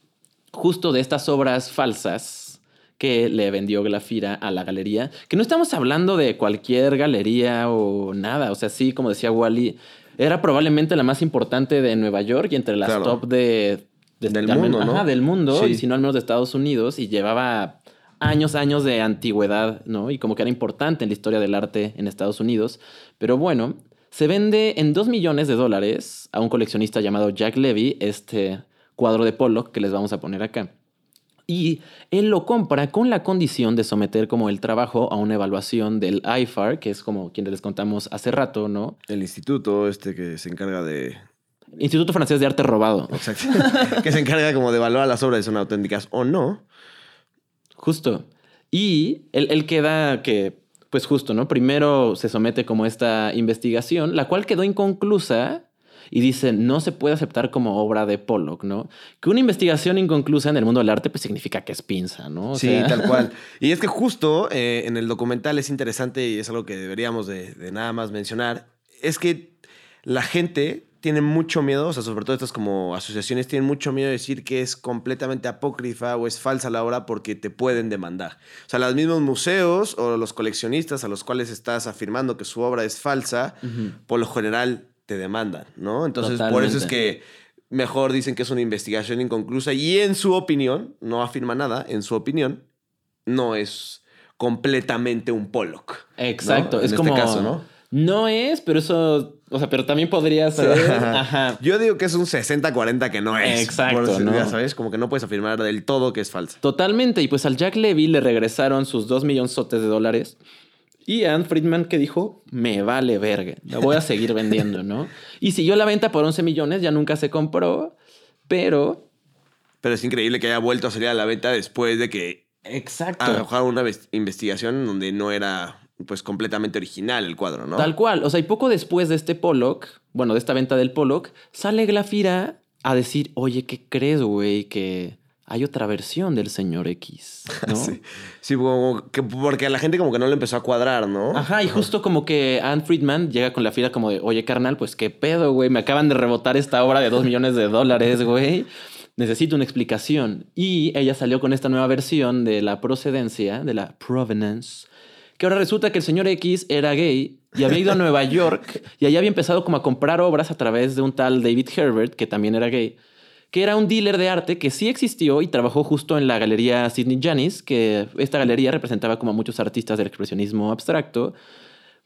justo de estas obras falsas que le vendió Glafira a la galería, que no estamos hablando de cualquier galería o nada, o sea, sí, como decía Wally, era probablemente la más importante de Nueva York y entre las Claro. top de, de- Del mundo, ¿no? ajá, del mundo, Sí. y si no al menos de Estados Unidos, y llevaba años, años de antigüedad, ¿no? Y como que era importante en la historia del arte en Estados Unidos. Pero bueno, se vende en 2 millones de dólares a un coleccionista llamado Jack Levy, este cuadro de Pollock que les vamos a poner acá. Y él lo compra con la condición de someter como el trabajo a una evaluación del IFAR, que es como quien les contamos hace rato, ¿no? El instituto este que se encarga de... Instituto Francés de Arte Robado. Exacto. que se encarga como de evaluar las obras si son auténticas o no. Justo. Y él, él queda que, pues justo, ¿no? Primero se somete como esta investigación, la cual quedó inconclusa y dice, no se puede aceptar como obra de Pollock, ¿no? Que una investigación inconclusa en el mundo del arte, pues significa que es pinza, ¿no? O sí, sea, tal cual. Y es que justo eh, en el documental es interesante y es algo que deberíamos de, de nada más mencionar, es que la gente tiene mucho miedo, o sea, sobre todo estas como asociaciones tienen mucho miedo de decir que es completamente apócrifa o es falsa la obra porque te pueden demandar. O sea, los mismos museos o los coleccionistas a los cuales estás afirmando que su obra es falsa, por lo general te demandan, ¿no? Entonces, por eso es que mejor dicen que es una investigación inconclusa y en su opinión, no afirma nada, en su opinión, no es completamente un Pollock. ¿no? Exacto. En Es este como. caso, ¿no? No es, pero eso. O sea, pero también podría ser. Ajá. Yo digo que es un 60-40 que no es. Exacto, Por ¿no? Ya sabes, como que no puedes afirmar del todo que es falsa. Totalmente. Y pues al Jack Levy le regresaron sus dos millonzotes de dólares. Y Anne Friedman que dijo, me vale verga, la voy a seguir vendiendo, ¿no? Y siguió la venta por 11 millones, ya nunca se compró, pero... Pero es increíble que haya vuelto a salir a la venta después de que Exacto. arrojaron una ves- investigación donde no era pues completamente original el cuadro, ¿no? Tal cual. O sea, y poco después de este Pollock, bueno, de esta venta del Pollock, sale Glafira a decir, oye, ¿qué crees, güey? Que hay otra versión del señor X, ¿no? Sí, sí como que porque a la gente como que no le empezó a cuadrar, ¿no? Ajá, y justo como que Anne Friedman llega con la fila como de, oye, carnal, pues qué pedo, güey, me acaban de rebotar esta obra de dos millones de dólares, güey. Necesito una explicación. Y ella salió con esta nueva versión de la procedencia, de la provenance, que ahora resulta que el señor X era gay y había ido a Nueva York y allá había empezado como a comprar obras a través de un tal David Herbert, que también era gay, que era un dealer de arte que sí existió y trabajó justo en la galería Sidney Janis, que esta galería representaba como a muchos artistas del expresionismo abstracto.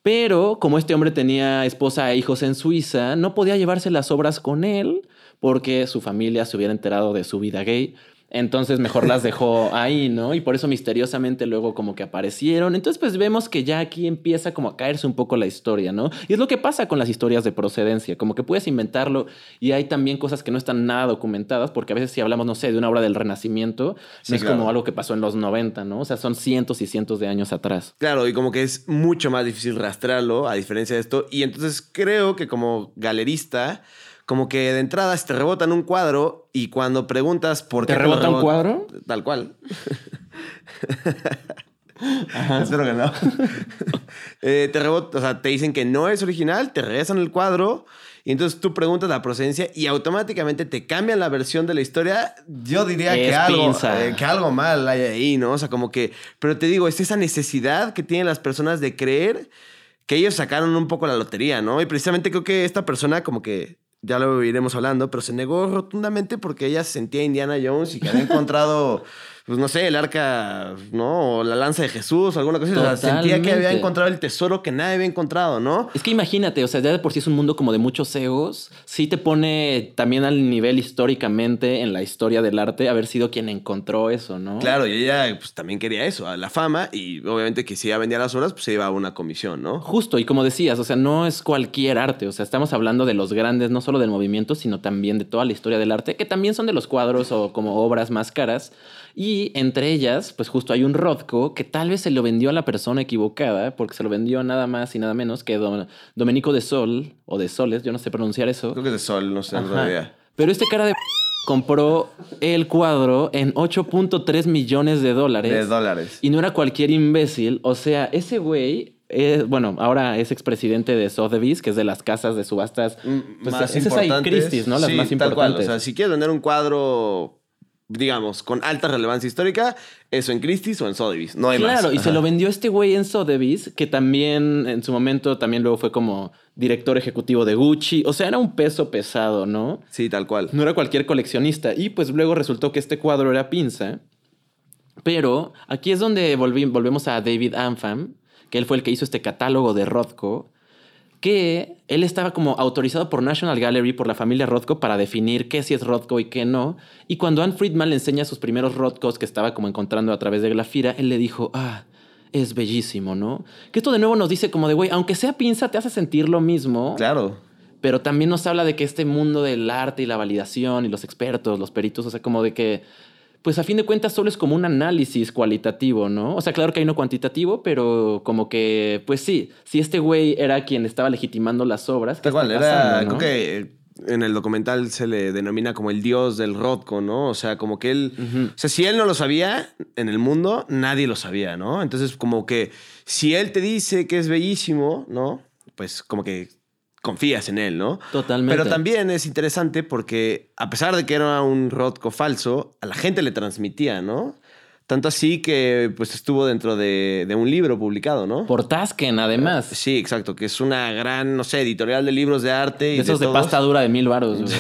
Pero como este hombre tenía esposa e hijos en Suiza, no podía llevarse las obras con él porque su familia se hubiera enterado de su vida gay. Entonces mejor las dejó ahí, ¿no? Y por eso misteriosamente luego como que aparecieron. Entonces pues vemos que ya aquí empieza como a caerse un poco la historia, ¿no? Y es lo que pasa con las historias de procedencia, como que puedes inventarlo y hay también cosas que no están nada documentadas, porque a veces si hablamos, no sé, de una obra del Renacimiento, Sí, no es claro. como algo que pasó en los 90, ¿no? O sea, son cientos y cientos de años atrás. Claro, y como que es mucho más difícil rastrearlo a diferencia de esto. Y entonces creo que como galerista, como que de entrada se te rebota en un cuadro y cuando preguntas por ¿Te qué... lo rebota un cuadro? Tal cual. Espero que no. Eh, te rebota, o sea, te dicen que no es original, te regresan el cuadro y entonces tú preguntas la procedencia y automáticamente te cambian la versión de la historia. Yo diría que algo, eh, que algo mal hay ahí, ¿no? O sea, como que, pero te digo, es esa necesidad que tienen las personas de creer que ellos sacaron un poco la lotería, ¿no? Y precisamente creo que esta persona como que ya lo iremos hablando, pero se negó rotundamente porque ella se sentía Indiana Jones y que había encontrado, pues no sé, el arca, ¿no? O la lanza de Jesús alguna cosa. así. O sea, sentía que había encontrado el tesoro que nadie había encontrado, ¿no? Es que imagínate, o sea, ya de por sí es un mundo como de muchos egos, sí te pone también al nivel históricamente en la historia del arte haber sido quien encontró eso, ¿no? Claro, y ella pues también quería eso, la fama, y obviamente que si ella vendía las obras, pues se iba a una comisión, ¿no? Justo, y como decías, o sea, no es cualquier arte, o sea, estamos hablando de los grandes, no solo del movimiento, sino también de toda la historia del arte, que también son de los cuadros o como obras más caras. Y entre ellas, pues justo hay un Rothko que tal vez se lo vendió a la persona equivocada, porque se lo vendió nada más y nada menos que Dom- Domenico de Sol, o de Soles, yo no sé pronunciar eso. Creo que es de sol, no sé, en Ajá. realidad. Pero este cara de compró el cuadro en 8.3 millones de dólares. De dólares. Y no era cualquier imbécil. O sea, ese güey, eh, bueno, ahora es expresidente de Sotheby's, que es de las casas de subastas. Mm, Pues más esas hay importantes. Christie's, ¿no? Las Sí, más tal cual. importantes. O sea, si quieres vender un cuadro, digamos, con alta relevancia histórica, eso en Christie's o en Sotheby's. No hay más. Claro, y se lo vendió este güey en Sotheby's, que también en su momento también luego fue como director ejecutivo de Gucci. O sea, era un peso pesado, ¿no? Sí, tal cual. No era cualquier coleccionista. Y pues luego resultó que este cuadro era pinza. Pero aquí es donde volvemos a David Anfam, que él fue el que hizo este catálogo de Rothko, que él estaba como autorizado por National Gallery, por la familia Rothko, para definir qué sí es Rothko y qué no. Y cuando Anne Friedman le enseña sus primeros Rothkos que estaba como encontrando a través de Glafira, él le dijo, ah, es bellísimo, ¿no? Que esto de nuevo nos dice como de, güey, aunque sea pinza, te hace sentir lo mismo. Claro. Pero también nos habla de que este mundo del arte y la validación y los expertos, los peritos, o sea, como de que, pues a fin de cuentas solo es como un análisis cualitativo, ¿no? O sea, claro que hay uno cuantitativo, pero como que, pues sí, si este güey era quien estaba legitimando las obras. ¿qué Tal cual, era, no? creo que en el documental se le denomina como el dios del Rothko, ¿no? O sea, como que él, o sea, si él no lo sabía en el mundo, nadie lo sabía, ¿no? Entonces, como que si él te dice que es bellísimo, ¿no? Pues como que confías en él, ¿no? Totalmente. Pero también es interesante porque a pesar de que era un Rothko falso, a la gente le transmitía, ¿no? Tanto así que pues estuvo dentro de, de un libro publicado, ¿no? Por Tasken, además. Sí, exacto, que es una gran, no sé, editorial de libros de arte. y de esos de, pasta dura de mil varos.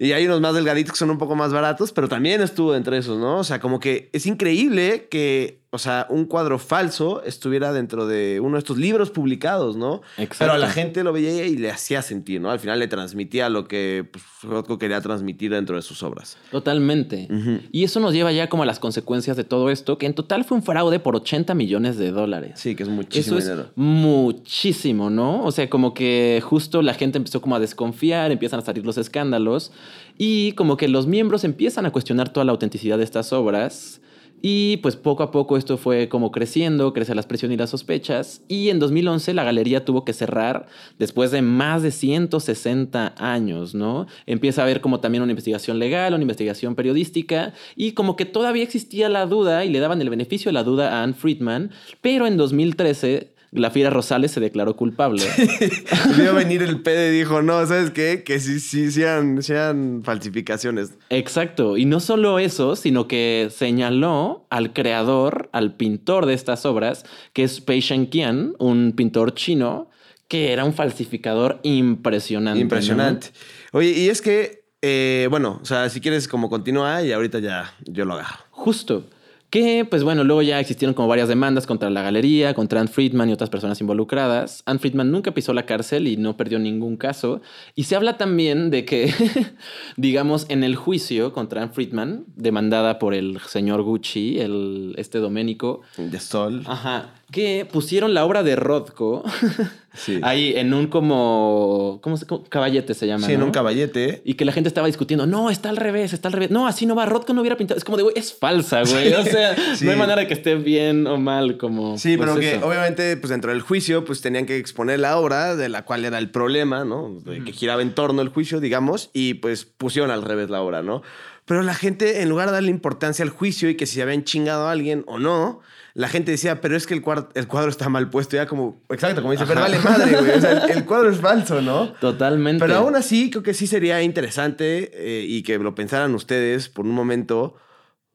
Y hay unos más delgaditos que son un poco más baratos, pero también estuvo entre esos, ¿no? O sea, como que es increíble que, o sea, un cuadro falso estuviera dentro de uno de estos libros publicados, ¿no? Exacto. Pero a la gente lo veía y le hacía sentir, ¿no? Al final le transmitía lo que pues, Rothko quería transmitir dentro de sus obras. Totalmente. Y eso nos lleva ya como a las consecuencias de todo esto, que en total fue un fraude por 80 millones de dólares. Sí, que es muchísimo Eso es dinero. muchísimo, ¿no? O sea, como que justo la gente empezó como a desconfiar, empiezan a salir los escándalos y como que los miembros empiezan a cuestionar toda la autenticidad de estas obras. Y pues poco a poco esto fue como creciendo, crece las presiones y las sospechas. Y en 2011 la galería tuvo que cerrar después de más de 160 años, ¿no? Empieza a haber como también una investigación legal, una investigación periodística. Y como que todavía existía la duda y le daban el beneficio de la duda a Anne Friedman. Pero en 2013 Glafira Rosales se declaró culpable. Vio venir el PD y dijo, no, ¿sabes qué? Que sí, sí, sean, sean falsificaciones. Exacto. Y no solo eso, sino que señaló al creador, al pintor de estas obras, que es Pei Shenqian, un pintor chino, que era un falsificador impresionante. ¿no? Impresionante. Oye, y es que, eh, bueno, o sea, si quieres como continúa y ahorita ya yo lo agarro. Justo. Que, pues bueno, luego ya existieron como varias demandas contra la galería, contra Anne Friedman y otras personas involucradas. Anne Friedman nunca pisó la cárcel y no perdió ningún caso. Y se habla también de que, digamos, en el juicio contra Anne Friedman, demandada por el señor Gucci, el, este Doménico, De Sol. Ajá. Que pusieron la obra de Rothko Sí. ahí en un como. ¿Cómo se Caballete se llama. Sí, en un caballete. Y que la gente estaba discutiendo, no, está al revés, está al revés. No, así no va, Rothko no hubiera pintado. Es como de, güey, es falsa, güey. O sea, Sí. no hay manera de que esté bien o mal, como. Sí, pues, pero que obviamente, pues dentro del juicio, pues tenían que exponer la obra de la cual era el problema, ¿no? De que giraba en torno al juicio, digamos, y pues pusieron al revés la obra, ¿no? Pero la gente, en lugar de darle importancia al juicio y que si se habían chingado a alguien o no, la gente decía, pero es que el, cuar- el cuadro está mal puesto, ya como, exacto, como dice, pero vale madre, güey, o sea, el, el cuadro es falso, ¿no? Totalmente. Pero aún así, creo que sí sería interesante eh, y que lo pensaran ustedes por un momento.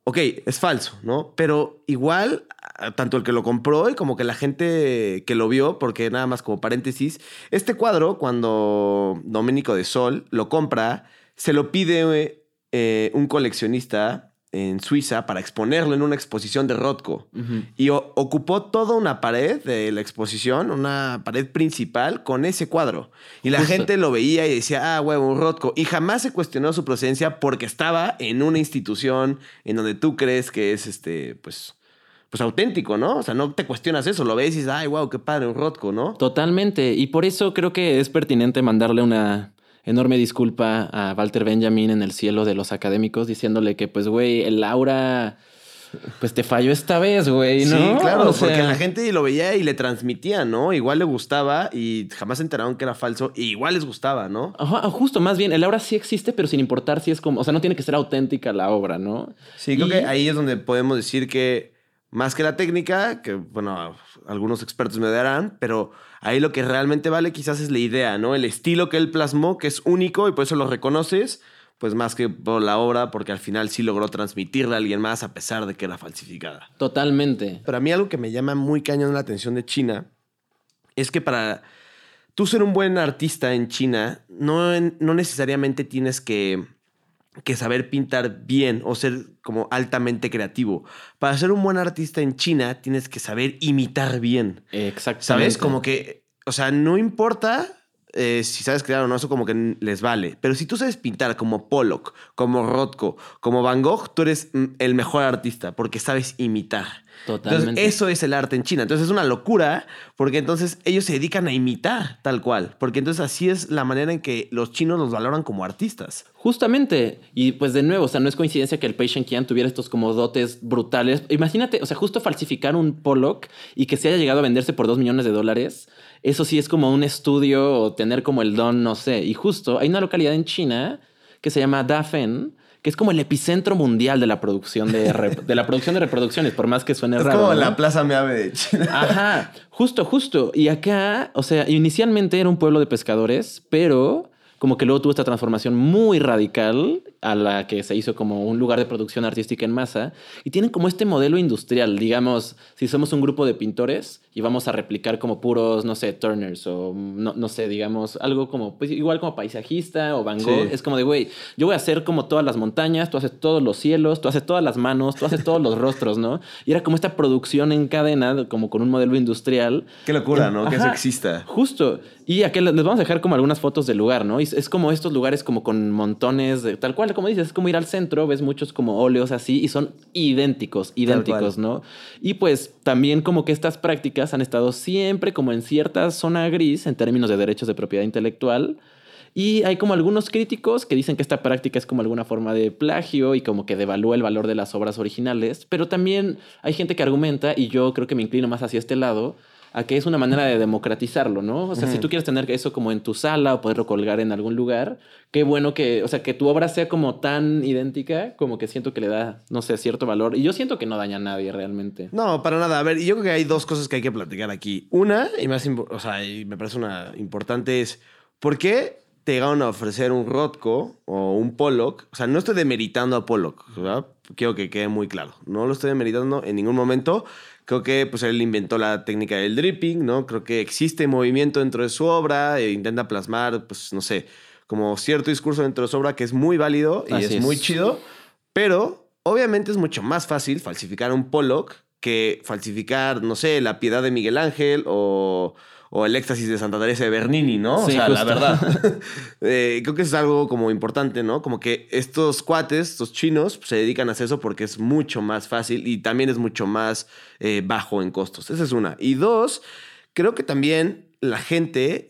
Ok, es falso, ¿no? Pero igual, tanto el que lo compró y como que la gente que lo vio, porque nada más como paréntesis, este cuadro, cuando Domenico de Sol lo compra, se lo pide eh, un coleccionista en Suiza para exponerlo en una exposición de Rothko. Ujú. Y o- ocupó toda una pared de la exposición, una pared principal con ese cuadro. Y la Justo. gente lo veía y decía, ah, huevo, un Rothko. Y jamás se cuestionó su procedencia porque estaba en una institución en donde tú crees que es, este, pues, pues auténtico, ¿no? O sea, no te cuestionas eso, lo ves y dices, ay, wow, qué padre, un Rothko, ¿no? Totalmente. Y por eso creo que es pertinente mandarle una enorme disculpa a Walter Benjamin en el cielo de los académicos, diciéndole que, pues, güey, el aura, pues te falló esta vez, güey, ¿no? Sí, claro, O sea, porque la gente lo veía y le transmitía, ¿no? Igual le gustaba y jamás se enteraron que era falso y igual les gustaba, ¿no? Ajá, justo, más bien, el aura sí existe, pero sin importar si es como, o sea, no tiene que ser auténtica la obra, ¿no? Sí, creo que ahí es donde podemos decir que más que la técnica, que bueno, algunos expertos me darán, pero ahí lo que realmente vale quizás es la idea, ¿no? El estilo que él plasmó, que es único y por eso lo reconoces, pues más que por la obra, porque al final sí logró transmitirle a alguien más a pesar de que era falsificada. Totalmente. Pero a mí algo que me llama muy cañón la atención de China es que para tú ser un buen artista en China, no, no necesariamente tienes que, que saber pintar bien o ser como altamente creativo. Para ser un buen artista en China, tienes que saber imitar bien. Exactamente. ¿Sabes? Como que, o sea, no importa eh, si sabes crear o no, eso como que les vale. Pero si tú sabes pintar como Pollock, como Rothko, como Van Gogh, tú eres mm, el mejor artista porque sabes imitar. Totalmente. Entonces, eso es el arte en China. Entonces, es una locura porque entonces ellos se dedican a imitar tal cual. Porque entonces así es la manera en que los chinos los valoran como artistas. Justamente, y pues de nuevo, o sea, no es coincidencia que el Patient Kian tuviera estos como dotes brutales. Imagínate, o sea, justo falsificar un Pollock y que se haya llegado a venderse por dos millones de dólares, eso sí es como un estudio o tener como el don, no sé. Y justo hay una localidad en China que se llama Dafen, que es como el epicentro mundial de la producción de, de la producción de reproducciones, por más que suene Es raro. como ¿no? la Plaza Meave de China. Ajá, justo, justo. Y acá, o sea, inicialmente era un pueblo de pescadores, pero como que luego tuvo esta transformación muy radical a la que se hizo como un lugar de producción artística en masa. Y tienen como este modelo industrial, digamos, si somos un grupo de pintores y vamos a replicar como puros, no sé, Turners o no, no sé, digamos, algo como, pues igual como paisajista o Van Gogh. Sí. Es como de, güey, yo voy a hacer como todas las montañas, tú haces todos los cielos, tú haces todas las manos, tú haces todos los rostros, ¿no? Y era como esta producción en cadena, como con un modelo industrial. Qué locura, ¿no? Que eso Ajá. exista. Justo. Y aquí les vamos a dejar como algunas fotos del lugar, ¿no? Y es como estos lugares como con montones de tal cual, como dices, es como ir al centro, ves muchos como óleos así y son idénticos, idénticos, ¿no? Y pues también como que estas prácticas han estado siempre como en cierta zona gris en términos de derechos de propiedad intelectual. Y hay como algunos críticos que dicen que esta práctica es como alguna forma de plagio y como que devalúa el valor de las obras originales, pero también hay gente que argumenta, y yo creo que me inclino más hacia este lado, a que es una manera de democratizarlo, ¿no? O sea, si tú quieres tener eso como en tu sala o poderlo colgar en algún lugar, qué bueno que, o sea, que tu obra sea como tan idéntica, como que siento que le da, no sé, cierto valor. Y yo siento que no daña a nadie realmente. No, para nada. A ver, yo creo que hay dos cosas que hay que platicar aquí. Una, y más, o sea, y me parece una importante, es ¿por qué te llegaron a ofrecer un Rothko o un Pollock? O sea, no estoy demeritando a Pollock, ¿verdad? Quiero que quede muy claro. No lo estoy demeritando en ningún momento. Creo que pues él inventó la técnica del dripping, ¿no? Creo que existe movimiento dentro de su obra e intenta plasmar, pues, no sé, como cierto discurso dentro de su obra que es muy válido y es. muy chido, pero obviamente es mucho más fácil falsificar un Pollock que falsificar, no sé, la piedad de Miguel Ángel o, o el éxtasis de Santa Teresa de Bernini, ¿no? Sí, o sea, la verdad. Eh, creo que eso es algo como importante, ¿no? Como que estos cuates, estos chinos, se dedican a hacer eso porque es mucho más fácil y también es mucho más eh, bajo en costos. Esa es una. Y dos, creo que también la gente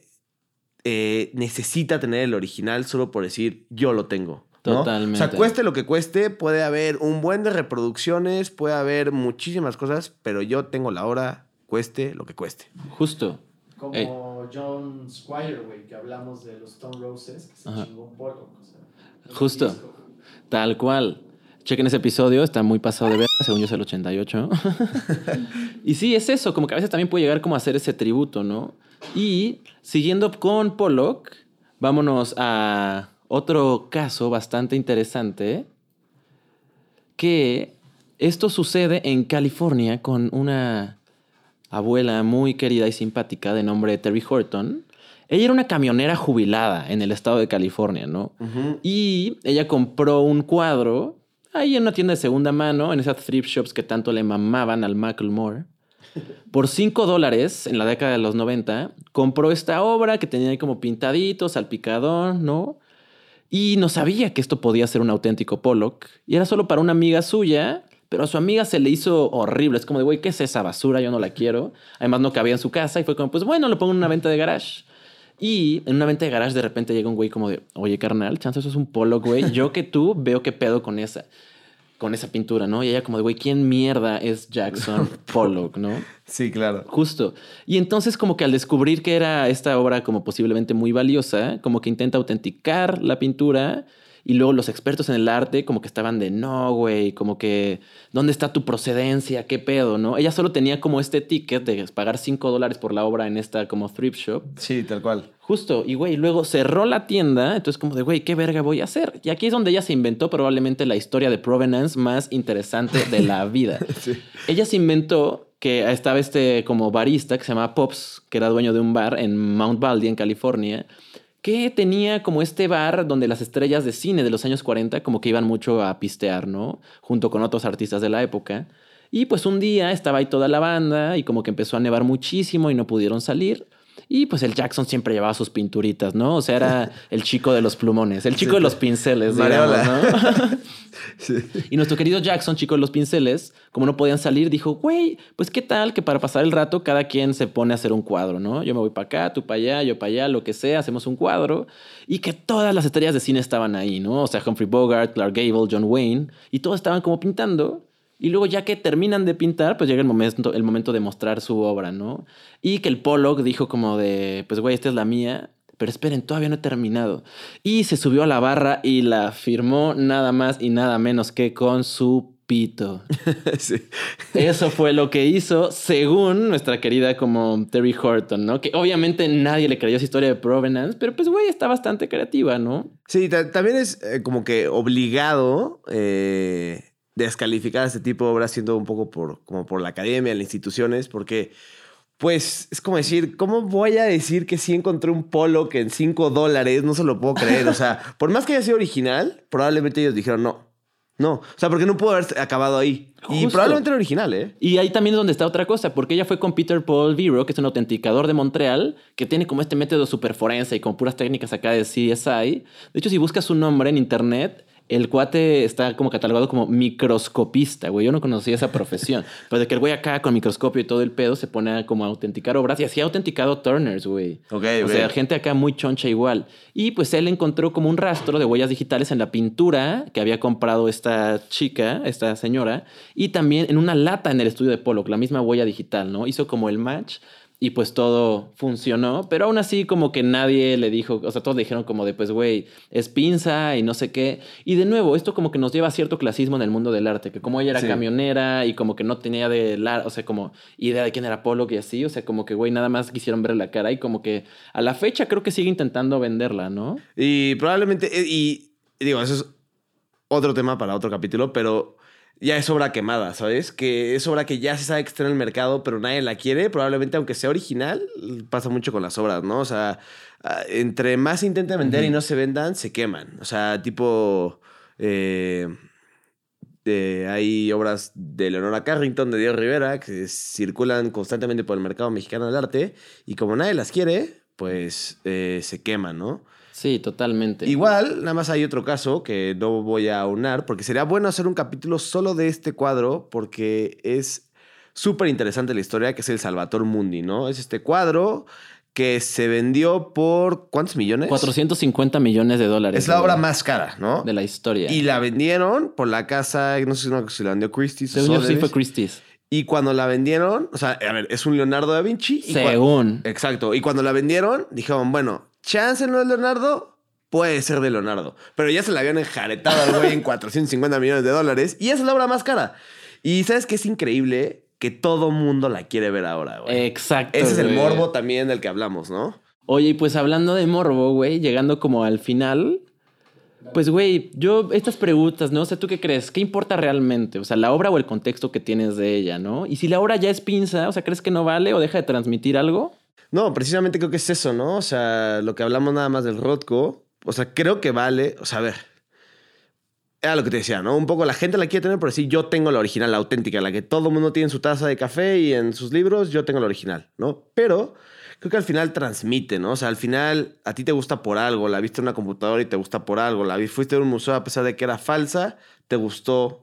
eh, necesita tener el original solo por decir yo lo tengo. ¿no? Totalmente. O sea, cueste lo que cueste, puede haber un buen de reproducciones, puede haber muchísimas cosas, pero yo tengo la hora, cueste lo que cueste. Justo. Como Ey. John Squire, güey, que hablamos de los Stone Roses, que se Ajá. chingó un Pollock. O sea, Justo. disco. Tal cual. Chequen ese episodio, está muy pasado de ver, según yo es el 88. y sí, es eso, como que a veces también puede llegar como a hacer ese tributo, ¿no? Y siguiendo con Pollock, vámonos a otro caso bastante interesante, que esto sucede en California con una abuela muy querida y simpática de nombre Terry Horton. Ella era una camionera jubilada en el estado de California, ¿no? Y ella compró un cuadro ahí en una tienda de segunda mano, en esas thrift shops que tanto le mamaban al Macklemore. Por 5 dólares en la década de los 90, compró esta obra que tenía ahí como pintadito, salpicador, ¿no? Y no sabía que esto podía ser un auténtico Pollock. Y era solo para una amiga suya, pero a su amiga se le hizo horrible. Es como de, güey, ¿qué es esa basura? Yo no la quiero. Además no cabía en su casa y fue como, pues bueno, lo pongo en una venta de garage. Y en una venta de garage de repente llega un güey como de, oye, carnal, chance eso es un Pollock, güey. Yo que tú veo qué pedo con esa, con esa pintura, ¿no? Y ella como de, güey, ¿quién mierda es Jackson Pollock, no? Sí, claro. Justo. Y entonces como que al descubrir que era esta obra como posiblemente muy valiosa, como que intenta autenticar la pintura y luego los expertos en el arte como que estaban de, no, güey, como que, ¿dónde está tu procedencia? ¿Qué pedo? ¿No? Ella solo tenía como este ticket de pagar 5 dólares por la obra en esta como thrift shop. Sí, tal cual. Justo, y güey, luego cerró la tienda, entonces como de, güey, ¿qué verga voy a hacer? Y aquí es donde ella se inventó probablemente la historia de provenance más interesante de la vida. Ella se inventó que estaba este como barista que se llamaba Pops, que era dueño de un bar en Mount Baldy, en California, que tenía como este bar donde las estrellas de cine de los años 40 como que iban mucho a pistear, ¿no? Junto con otros artistas de la época. Y pues un día estaba ahí toda la banda y como que empezó a nevar muchísimo y no pudieron salir. Y pues el Jackson siempre llevaba sus pinturitas, ¿no? O sea, era el chico de los plumones, el chico de los pinceles, digamos. ¿no? Y nuestro querido Jackson, chico de los pinceles, como no podían salir, dijo, güey, pues qué tal que para pasar el rato cada quien se pone a hacer un cuadro, ¿no? Yo me voy para acá, tú para allá, yo para allá, lo que sea, hacemos un cuadro. Y que todas las estrellas de cine estaban ahí, ¿no? O sea, Humphrey Bogart, Clark Gable, John Wayne, y todos estaban como pintando. Y luego ya que terminan de pintar, pues llega el momento, el momento de mostrar su obra, ¿no? Y que el Pollock dijo como de, pues güey, esta es la mía, pero esperen, todavía no he terminado. Y se subió a la barra y la firmó nada más y nada menos que con su pito. sí. Eso fue lo que hizo, según nuestra querida como Terry Horton, ¿no? Que obviamente nadie le creyó esa historia de Provenance, pero pues güey, está bastante creativa, ¿no? Sí, ta- también es eh, como que obligado eh, descalificar a este tipo de obras siendo un poco por, como por la academia, las instituciones, porque pues es como decir, ¿cómo voy a decir que sí encontré un polo que en 5 dólares? No se lo puedo creer. O sea, por más que haya sido original, probablemente ellos dijeron no. No, o sea, porque no pudo haber acabado ahí. Y Justo. probablemente era original, ¿eh? Y ahí también es donde está otra cosa, porque ella fue con Peter Paul Vero, que es un autenticador de Montreal, que tiene como este método super forense y con puras técnicas acá de CSI. De hecho, si buscas su nombre en internet, el cuate está como catalogado como microscopista, güey. Yo no conocía esa profesión. pero de que el güey acá con microscopio y todo el pedo se pone a como a autenticar obras y así ha autenticado Turners, güey. Ok, O sea, gente acá muy choncha igual. Y pues él encontró como un rastro de huellas digitales en la pintura que había comprado esta chica, esta señora, y también en una lata en el estudio de Pollock, la misma huella digital, ¿no? Hizo como el match y pues todo funcionó, pero aún así como que nadie le dijo, o sea, todos dijeron como de, pues, güey, es pinza y no sé qué. Y de nuevo, esto como que nos lleva a cierto clasismo en el mundo del arte, que como ella era Sí. camionera y como que no tenía de, la, o sea, como idea de quién era Pollock y así, o sea, como que, güey, nada más quisieron verle la cara y como que a la fecha creo que sigue intentando venderla, ¿no? Y probablemente, eh, y, y digo, eso es otro tema para otro capítulo, pero ya es obra quemada, ¿sabes? Que es obra que ya se sabe que está en el mercado, pero nadie la quiere. Probablemente, aunque sea original, pasa mucho con las obras, ¿no? O sea, ah, entre más se intenten vender y no se vendan, se queman. O sea, tipo. eh, Eh, hay obras de Leonora Carrington, de Diego Rivera, que circulan constantemente por el mercado mexicano del arte. Y como nadie las quiere, pues eh, se queman, ¿no? Sí, totalmente. Igual, nada más hay otro caso que no voy a aunar, porque sería bueno hacer un capítulo solo de este cuadro, porque es súper interesante la historia, que es el Salvator Mundi, ¿no? Es este cuadro que se vendió por ¿cuántos millones? 450 millones de dólares. Es la obra más cara, ¿no? de la historia. Y la vendieron por la casa, no sé si la vendió Christie's Según sí fue Christie's. Y cuando la vendieron, o sea, a ver, es un Leonardo da Vinci. y Según. Exacto. Y cuando la vendieron, dijeron, bueno, chance no es Leonardo, puede ser de Leonardo. Pero ya se la habían enjaretado al güey en 450 millones de dólares. Y esa es la obra más cara. Y ¿sabes qué es increíble? Que todo mundo la quiere ver ahora, güey. Exacto. Ese es el morbo también del que hablamos, ¿no? Oye, pues hablando de morbo, güey, llegando como al final, pues, güey, yo, estas preguntas, ¿no? O sea, ¿tú qué crees? ¿Qué importa realmente? O sea, la obra o el contexto que tienes de ella, ¿no? Y si la obra ya es pinza, o sea, ¿crees que no vale o deja de transmitir algo? No, precisamente creo que es eso, ¿no? O sea, lo que hablamos nada más del Rothko, o sea, creo que vale, o sea, a ver, era lo que te decía, ¿no? Un poco la gente la quiere tener por decir, yo tengo la original, la auténtica, la que todo el mundo tiene en su taza de café y en sus libros, yo tengo la original, ¿no? Pero creo que al final transmite, ¿no? O sea, al final a ti te gusta por algo, la viste en una computadora y te gusta por algo, la fuiste a un museo a pesar de que era falsa, te gustó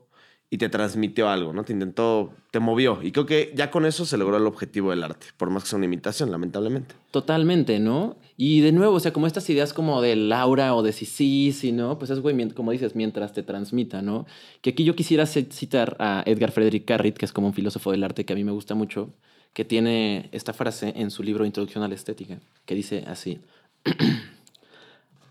y te transmitió algo, ¿no? Te intentó, te movió. Y creo que ya con eso se logró el objetivo del arte, por más que sea una imitación, lamentablemente. Totalmente, ¿no? Y de nuevo, o sea, como estas ideas como de Laura o de si sí, si no, pues es, güey, como dices, mientras te transmita, ¿no? Que aquí yo quisiera ci- citar a Edgar Frederick Carrit, que es como un filósofo del arte que a mí me gusta mucho, que tiene esta frase en su libro Introducción a la Estética, que dice así.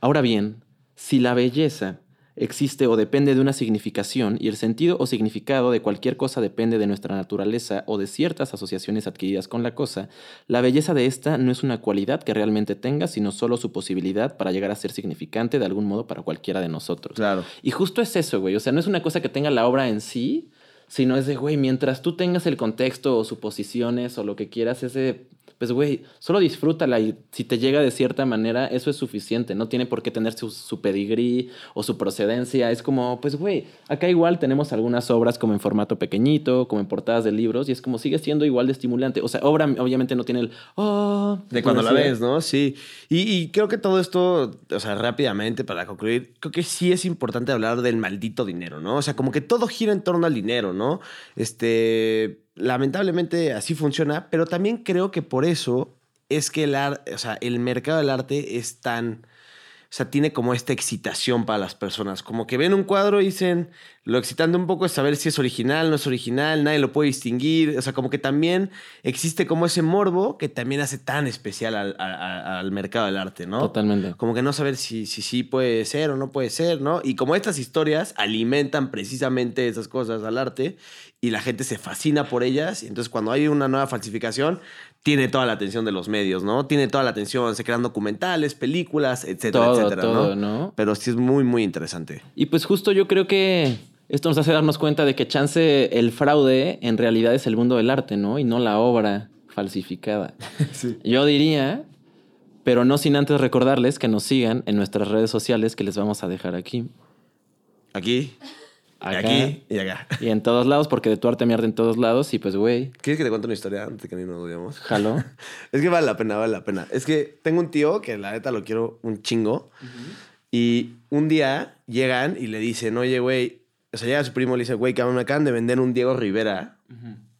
Ahora bien, si la belleza existe o depende de una significación y el sentido o significado de cualquier cosa depende de nuestra naturaleza o de ciertas asociaciones adquiridas con la cosa, la belleza de esta no es una cualidad que realmente tenga, sino solo su posibilidad para llegar a ser significante de algún modo para cualquiera de nosotros. Claro. Y justo es eso, güey. O sea, no es una cosa que tenga la obra en sí, sino es de, güey, mientras tú tengas el contexto o suposiciones o lo que quieras, es de, pues, güey, solo disfrútala y si te llega de cierta manera, eso es suficiente. No tiene por qué tener su, su pedigrí o su procedencia. Es como, pues, güey, acá igual tenemos algunas obras como en formato pequeñito, como en portadas de libros, y es como sigue siendo igual de estimulante. O sea, obra obviamente no tiene el, oh, De cuando la ves, ¿no? Sí. Y, y creo que todo esto, o sea, rápidamente para concluir, creo que sí es importante hablar del maldito dinero, ¿no? O sea, como que todo gira en torno al dinero, ¿no? Este, lamentablemente así funciona, pero también creo que por eso es que el, ar- o sea, el mercado del arte es tan... O sea, tiene como esta excitación para las personas. Como que ven un cuadro y dicen, lo excitante un poco es saber si es original, no es original, nadie lo puede distinguir. O sea, como que también existe como ese morbo que también hace tan especial al, a- al mercado del arte, ¿no? Totalmente. Como que no saber si, si sí puede ser o no puede ser, ¿no? Y como estas historias alimentan precisamente esas cosas al arte y la gente se fascina por ellas, y entonces cuando hay una nueva falsificación, tiene toda la atención de los medios, ¿no? Tiene toda la atención, se crean documentales, películas, etcétera, Todo, etcétera, todo, ¿no? ¿no? Pero sí es muy, muy interesante. Y pues justo yo creo que esto nos hace darnos cuenta de que chance el fraude en realidad es el mundo del arte, ¿no? Y no la obra falsificada. Yo diría, pero no sin antes recordarles que nos sigan en nuestras redes sociales que les vamos a dejar aquí. Aquí, Acá. aquí y acá. Y en todos lados, porque de tu arte me arde en todos lados. Y pues, güey, ¿Quieres que te cuente una historia antes de que ni nos odiamos? jalo. Es que vale la pena, vale la pena. Es que tengo un tío que la neta lo quiero un chingo. Y un día llegan y le dicen, oye, güey, o sea, llega su primo y le dice, güey, cabrón, me acaban de vender un Diego Rivera.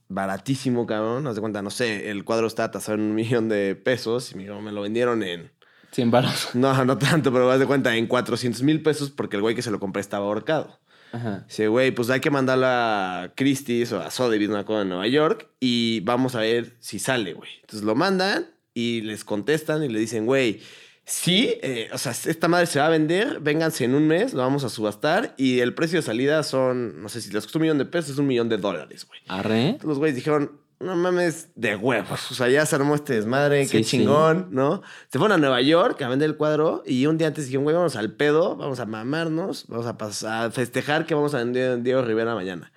Baratísimo, cabrón. Haz de cuenta, no sé, el cuadro está tasado en un millón de pesos y me, dijo, me lo vendieron en... 100 baros. No, no tanto, pero haz de cuenta, en 400 mil pesos porque el güey que se lo compré estaba ahorcado. Ajá. Dice, güey, pues hay que mandarlo a Christie's o a Sotheby's, una cosa en Nueva York, y vamos a ver si sale, güey. Entonces lo mandan y les contestan y le dicen, güey, sí, eh, o sea, esta madre se va a vender, vénganse en un mes, lo vamos a subastar, y el precio de salida son, no sé si les costó un millón de pesos, es un millón de dólares, güey. Arre. Entonces los güeyes dijeron, no mames, de huevos. O sea, ya se armó este desmadre, Sí, qué sí. chingón, ¿no? Se fueron a Nueva York a vender el cuadro y un día antes dijeron, güey, vamos al pedo, vamos a mamarnos, vamos a, pasar, a festejar que vamos a vender Diego Rivera mañana.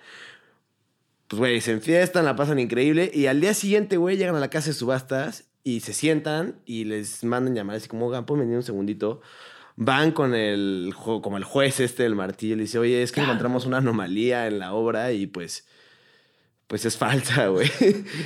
Pues, güey, se enfiestan, la pasan increíble y al día siguiente, güey, llegan a la casa de subastas y se sientan y les mandan llamar así como, oigan, ¿pueden venir un segundito? van con el, como el juez este del martillo y le dice, oye, es que encontramos una anomalía en la obra y pues, pues es falsa, güey.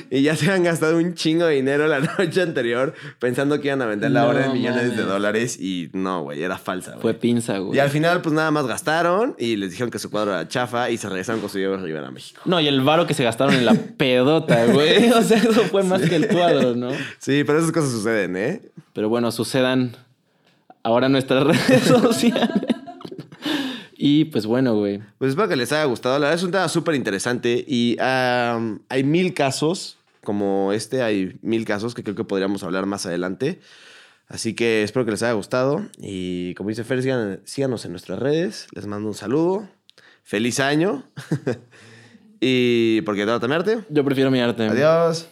y ya se han gastado un chingo de dinero la noche anterior pensando que iban a vender la No obra en millones de dólares y no, güey, era falsa, güey. Fue pinza, güey. Y al final, pues nada más gastaron y les dijeron que su cuadro era chafa y se regresaron con su Diego Rivera a México. No, y el varo que se gastaron en la pedota, güey. O sea, eso fue más que el cuadro, ¿no? Sí, pero esas cosas suceden, ¿eh? Pero bueno, sucedan ahora en nuestras redes sociales. Y pues bueno, güey. Pues espero que les haya gustado. La verdad es un tema súper interesante y hay mil casos como este, hay mil casos que creo que podríamos hablar más adelante. Así que espero que les haya gustado y como dice Fer, síganos en nuestras redes. Les mando un saludo. Feliz año. y porque te va a temerte. Yo prefiero mi arte. Adiós.